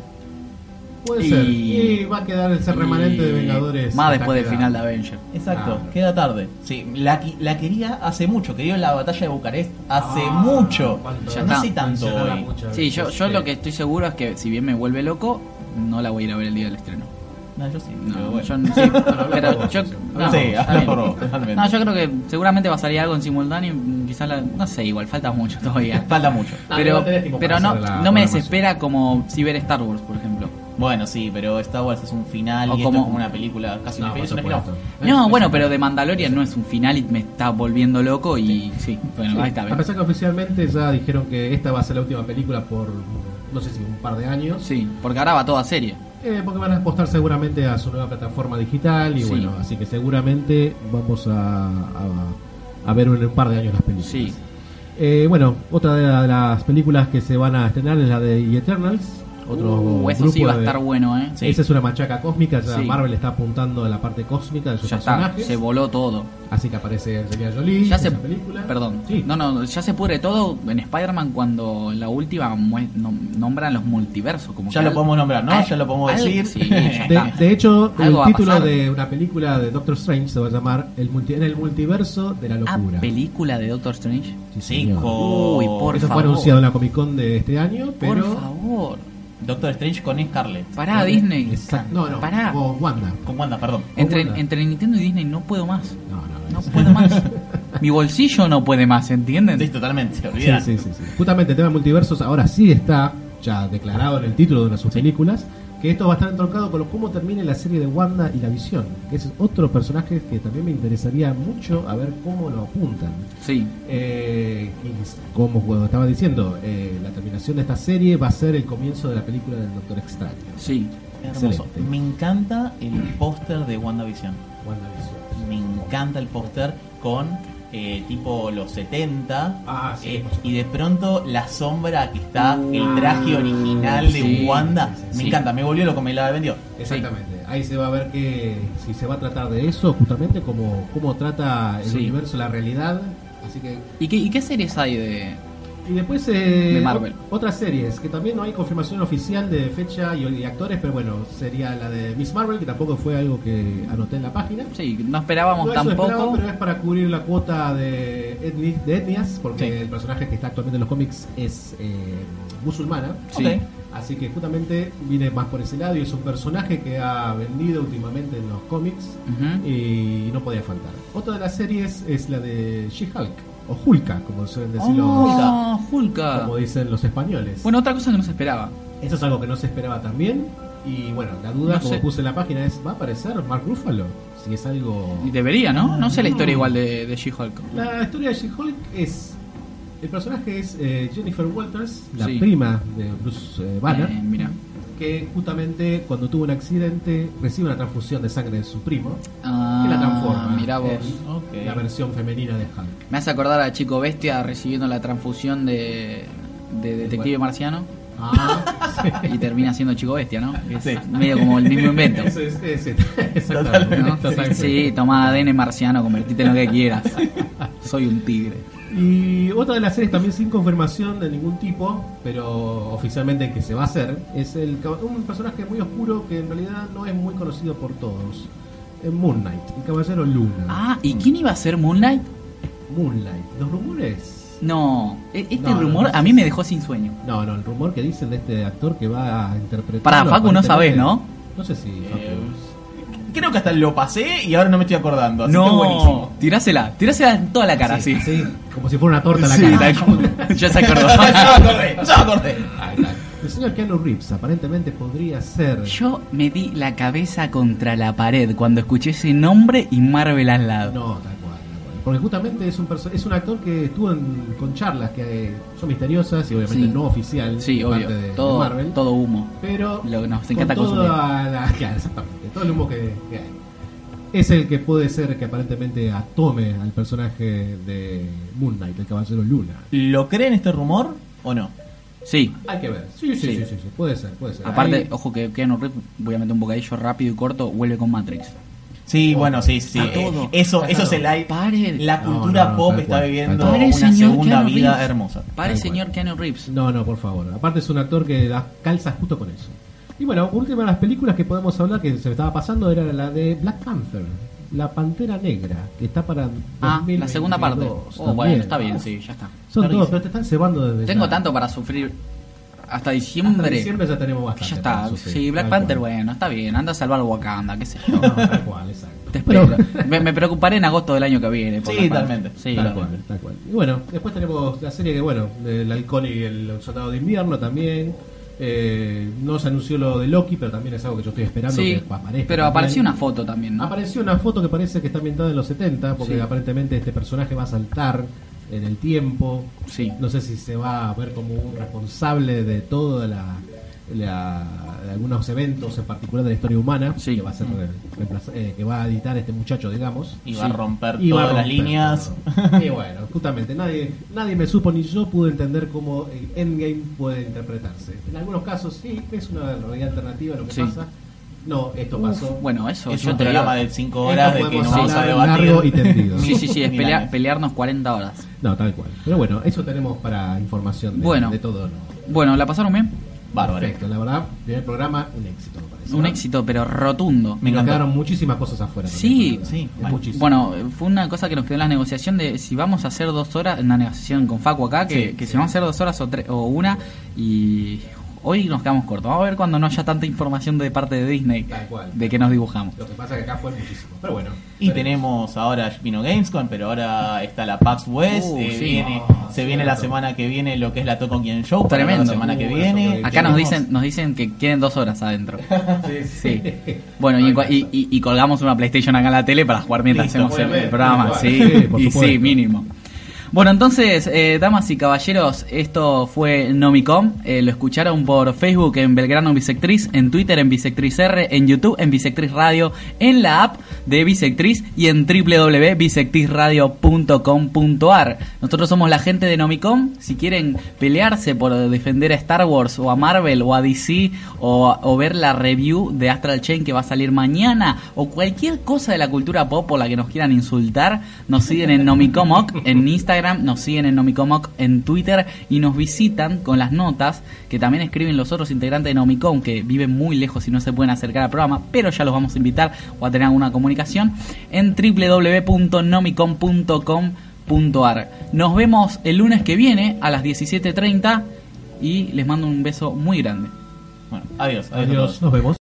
Puede Y- ser. Y va a quedar ese remanente de Vengadores. Más después del final de Avenger. Exacto, Ah. queda tarde. Sí, la, qui- la quería hace mucho, quería la batalla de Bucarest hace Ah, mucho. Ya no sé tanto hoy. Sí, yo, yo lo que estoy seguro es que si bien me vuelve loco, no la voy a ir a ver el día del estreno. No, yo sí, No, pero bueno. yo sí, *laughs* pero yo, sí. no, yo creo que seguramente va a salir algo en simultáneo, y quizás la, no sé, igual falta mucho todavía. Falta mucho. Ah, pero pero no, no me desespera como si ver Star Wars, por ejemplo. Bueno, sí, pero Star Wars es un final O y como- esto es como una película, casi No, una película. No, Es- bueno, es- pero de Mandalorian no es un final y me está volviendo loco y sí, bueno, Sí, ahí está a bien. pesar que oficialmente ya dijeron que esta va a ser la última película por no sé si un par de años. Sí, porque ahora va toda serie. Eh, porque van a apostar seguramente a su nueva plataforma digital y Sí. bueno, así que seguramente vamos a, a, a ver en un par de años las películas. Sí. Eh, bueno, otra de la- de las películas que se van a estrenar es la de The Eternals. Otro Uh, eso grupo sí va a de- estar bueno, ¿eh? Sí. Esa es una machaca cósmica, ya Sí. Marvel está apuntando a la parte cósmica de sus Ya está, se voló todo. Así que aparece Angelina Jolie Ya en se, esa película. perdón, Sí. no, no, ya se pudre todo en Spider-Man cuando en la última nombran los multiversos. Como Ya que lo al- podemos nombrar, ¿no? Ya lo podemos decir. sí, *laughs* De, hecho, el título de una película de Doctor Strange se va a llamar el multi- En el multiverso de la Ah, locura. película de Doctor Strange. Sí, Uy, por Eso favor. fue anunciado en la Comic Con de este año, pero. Por favor. Doctor Strange con Scarlett. Pará, Disney. Exacto. No, no. Pará. O Wanda. Con Wanda, perdón. Entre, Wanda. entre Nintendo y Disney no puedo más. No, no, No puedo más. *laughs* Mi bolsillo no puede más, ¿entienden? Sí, totalmente, Sí, sí, sí, sí. Justamente el tema de multiversos ahora sí está ya declarado en el título de una de sus películas. Que esto va a estar entroncado con lo- cómo termine la serie de Wanda y la Visión, que es otro personaje que también me interesaría mucho a ver cómo lo apuntan. Sí. Eh, y como bueno, estaba diciendo, eh, la terminación de esta serie va a ser el comienzo de la película del Doctor Extraño. Sí. Hermoso. Me encanta el póster de WandaVision. WandaVision. Me encanta el póster con eh, tipo los 70. Ah, sí, eh, y de pronto la sombra que está, el Ah, traje original de sí, Wanda. sí, sí, me sí. encanta, me volvió loco, me la vendió. Exactamente. Ahí se va a ver que si se va a tratar de eso, justamente como cómo trata el Sí. universo, la realidad. Así que ¿Y qué, y qué series hay de...? Y después eh, De Marvel. otras series que también no hay confirmación oficial de fecha y, y actores, pero bueno, sería la de Miss Marvel que tampoco fue algo que anoté en la página. Sí, no esperábamos No tampoco. pero es para cubrir la cuota de, etni- de etnias, porque Sí. el personaje que está actualmente en los cómics es eh, musulmana. Sí. Ok. Así que justamente viene más por ese lado y es un personaje que ha vendido últimamente en los cómics Ujú. y no podía faltar. Otra de las series es la de She-Hulk, o Hulka, como suelen decir Oh, los, Hulka. como dicen los españoles. Bueno, otra cosa que no se esperaba. Eso es algo que no se esperaba también. Y bueno, la duda, No como sé. puse en la página, es: ¿va a aparecer Mark Ruffalo? Si es algo. Debería, ¿no? No sé la historia igual de, de She-Hulk. La historia de She-Hulk es. El personaje es eh, Jennifer Walters, la Sí. prima de Bruce eh, Banner, Eh, mira. que justamente cuando tuvo un accidente recibe una transfusión de sangre de su primo, Ah, que la transforma Mirá vos. en la versión femenina de Hulk. Me hace acordar a Chico Bestia recibiendo la transfusión de, de Detective Marciano Ah, *laughs* y termina siendo Chico Bestia, ¿no? Es Sí. medio como el mismo invento. Es. ¿no? Sí, toma ADN marciano, convertite en lo que quieras. *laughs* Soy un tigre. Y otra de las series también sin confirmación de ningún tipo, pero oficialmente que se va a hacer, es el un personaje muy oscuro que en realidad no es muy conocido por todos. Es Moon Knight, el caballero Luna. Ah, ¿y quién iba a ser Moonlight? Moonlight. Los rumores. No, e- este No, no, rumor no. a mí me dejó sin sueño. No, no, el rumor que dicen de este actor que va a interpretar. Pará, Facu, no sabés, ¿no? No sé si. Facu. Eh, Creo que hasta lo pasé y ahora no me estoy acordando. Así que buenísimo. tirásela, tirásela en toda la cara, sí. Sí, como si fuera una torta a la Sí, cara. tal *laughs* ya se acordó. *laughs* ya me acordé, ya me acordé. Ahí está. El señor Keanu Reeves aparentemente podría ser. Yo me di la cabeza contra la pared cuando escuché ese nombre y Marvel al lado. No, tal cual, tal cual. Porque justamente es un, es un actor que estuvo en- con charlas que son misteriosas y obviamente Sí. no oficial Sí, obvio. parte de, de todo, Marvel. todo humo. Pero Lo que nos con encanta toda la, *laughs* claro, exactamente, todo el humo que, que hay. Es el que puede ser que aparentemente atome al personaje de Moon Knight, el Caballero Luna. ¿Lo creen este rumor o no? Sí. Hay que ver. Sí, sí, Sí. sí, sí, sí, puede ser, puede ser. Aparte, ojo que Keanu Reeves, voy a meter un bocadillo rápido y corto, vuelve con Matrix. Sí, bueno, sí, sí. Todo. Eh, Eso, eso todo. se la, Pare. la cultura no, no, pop está viviendo una señor segunda Keanu vida Reeves. hermosa. Pare, señor Keanu Reeves. No, no, por favor. Aparte es un actor que da calza justo con eso. Y bueno, última de las películas que podemos hablar que se me estaba pasando era la de Black Panther, La Pantera Negra, que está para Ah, la segunda parte. 2022 Oh, bueno, también. está bien, sí, ya está. Son Larguísimo. todos, pero te están cebando desde Tengo ya. tanto para sufrir hasta Hasta diciembre. diciembre ya tenemos bastante. ya está. sufrir, Sí, Black Panther, cual. bueno, está bien. Anda a salvar Wakanda, qué sé yo. No, tal cual, exacto. Te Pero- espero. me, me preocuparé en agosto del año que viene. por Sí, totalmente. Sí, tal cual, tal cual. Y bueno, después tenemos la serie que, bueno, el halcón y el soldado de invierno también. Eh, no se anunció lo de Loki, pero también es algo que yo estoy esperando Sí, que aparezca. pero apareció una foto también, ¿no? Apareció una foto que parece que está ambientada en los 70, porque Sí. aparentemente este personaje va a saltar en el tiempo. Sí. No sé si se va a ver como un responsable de toda la, la- de algunos eventos en particular de la historia humana Sí. que va a ser reemplaza- eh, que va a editar este muchacho, digamos. Y va a romper Y va a todas las romper líneas. todo. y bueno, justamente nadie nadie me supo ni yo pude entender cómo el Endgame puede interpretarse. En algunos casos sí, es una realidad alternativa lo que Sí. pasa. No, esto Uf, pasó. bueno, eso Es yo un te programa digo. de 5 Esto horas de que nos vamos a debatir. largo y tendido. *laughs* Sí, sí, sí, es pelea- pelearnos 40 horas. No, tal cual. Pero bueno, eso tenemos para información de, Bueno. de todo. ¿no? Bueno, ¿la pasaron bien? Bárbaro. Perfecto, la verdad, primer programa, un éxito, me parece. Un éxito, pero rotundo. Me Me quedaron muchísimas cosas afuera. Sí, sí, bueno. fue una cosa que nos quedó en la negociación de si vamos a hacer dos horas, una negociación con Facu acá, que, Sí, que sí. si vamos a hacer dos horas o, tres, o una, y Hoy nos quedamos cortos. Vamos a ver cuando no haya tanta información de parte de Disney Tal cual. de que nos dibujamos. Lo que pasa es que acá fue muchísimo. Pero bueno. Y tenemos ahora vino Gamescom, pero ahora está la PAX West. Uh, eh, sí. viene, Ah, se viene la semana que viene lo que es la Tokyo Game Show. Tremendo. La semana que Uh, viene. Acá nos dicen, nos dicen que quieren dos horas adentro. *laughs* Sí, Sí. Bueno, y, y- y- y colgamos una PlayStation acá en la tele para jugar mientras Listo, hacemos el- programa. Sí, Sí, por y sí, supuesto. mínimo. Bueno, entonces, eh, damas y caballeros, esto fue Nomicom. Eh, lo escucharon por Facebook en Belgrano Bisectriz, en Twitter en Bisectriz R, en YouTube en Bisectriz Radio, en la app de Bisectriz y en www.bisectrizradio.com.ar. Nosotros somos la gente de Nomicom. Si quieren pelearse por defender a Star Wars o a Marvel o a DC o, ver la review de Astral Chain que va a salir mañana o cualquier cosa de la cultura pop por la que nos quieran insultar, nos siguen en Nomicomoc en Instagram, nos siguen en Nomicomoc en Twitter y nos visitan con las notas que también escriben los otros integrantes de Nomicom que viven muy lejos y no se pueden acercar al programa, pero ya los vamos a invitar o a tener alguna comunicación en www.nomicom.com.ar. Nos vemos el lunes que viene a las 17.30 y les mando un beso muy grande. Bueno, adiós. Adiós. nos vemos.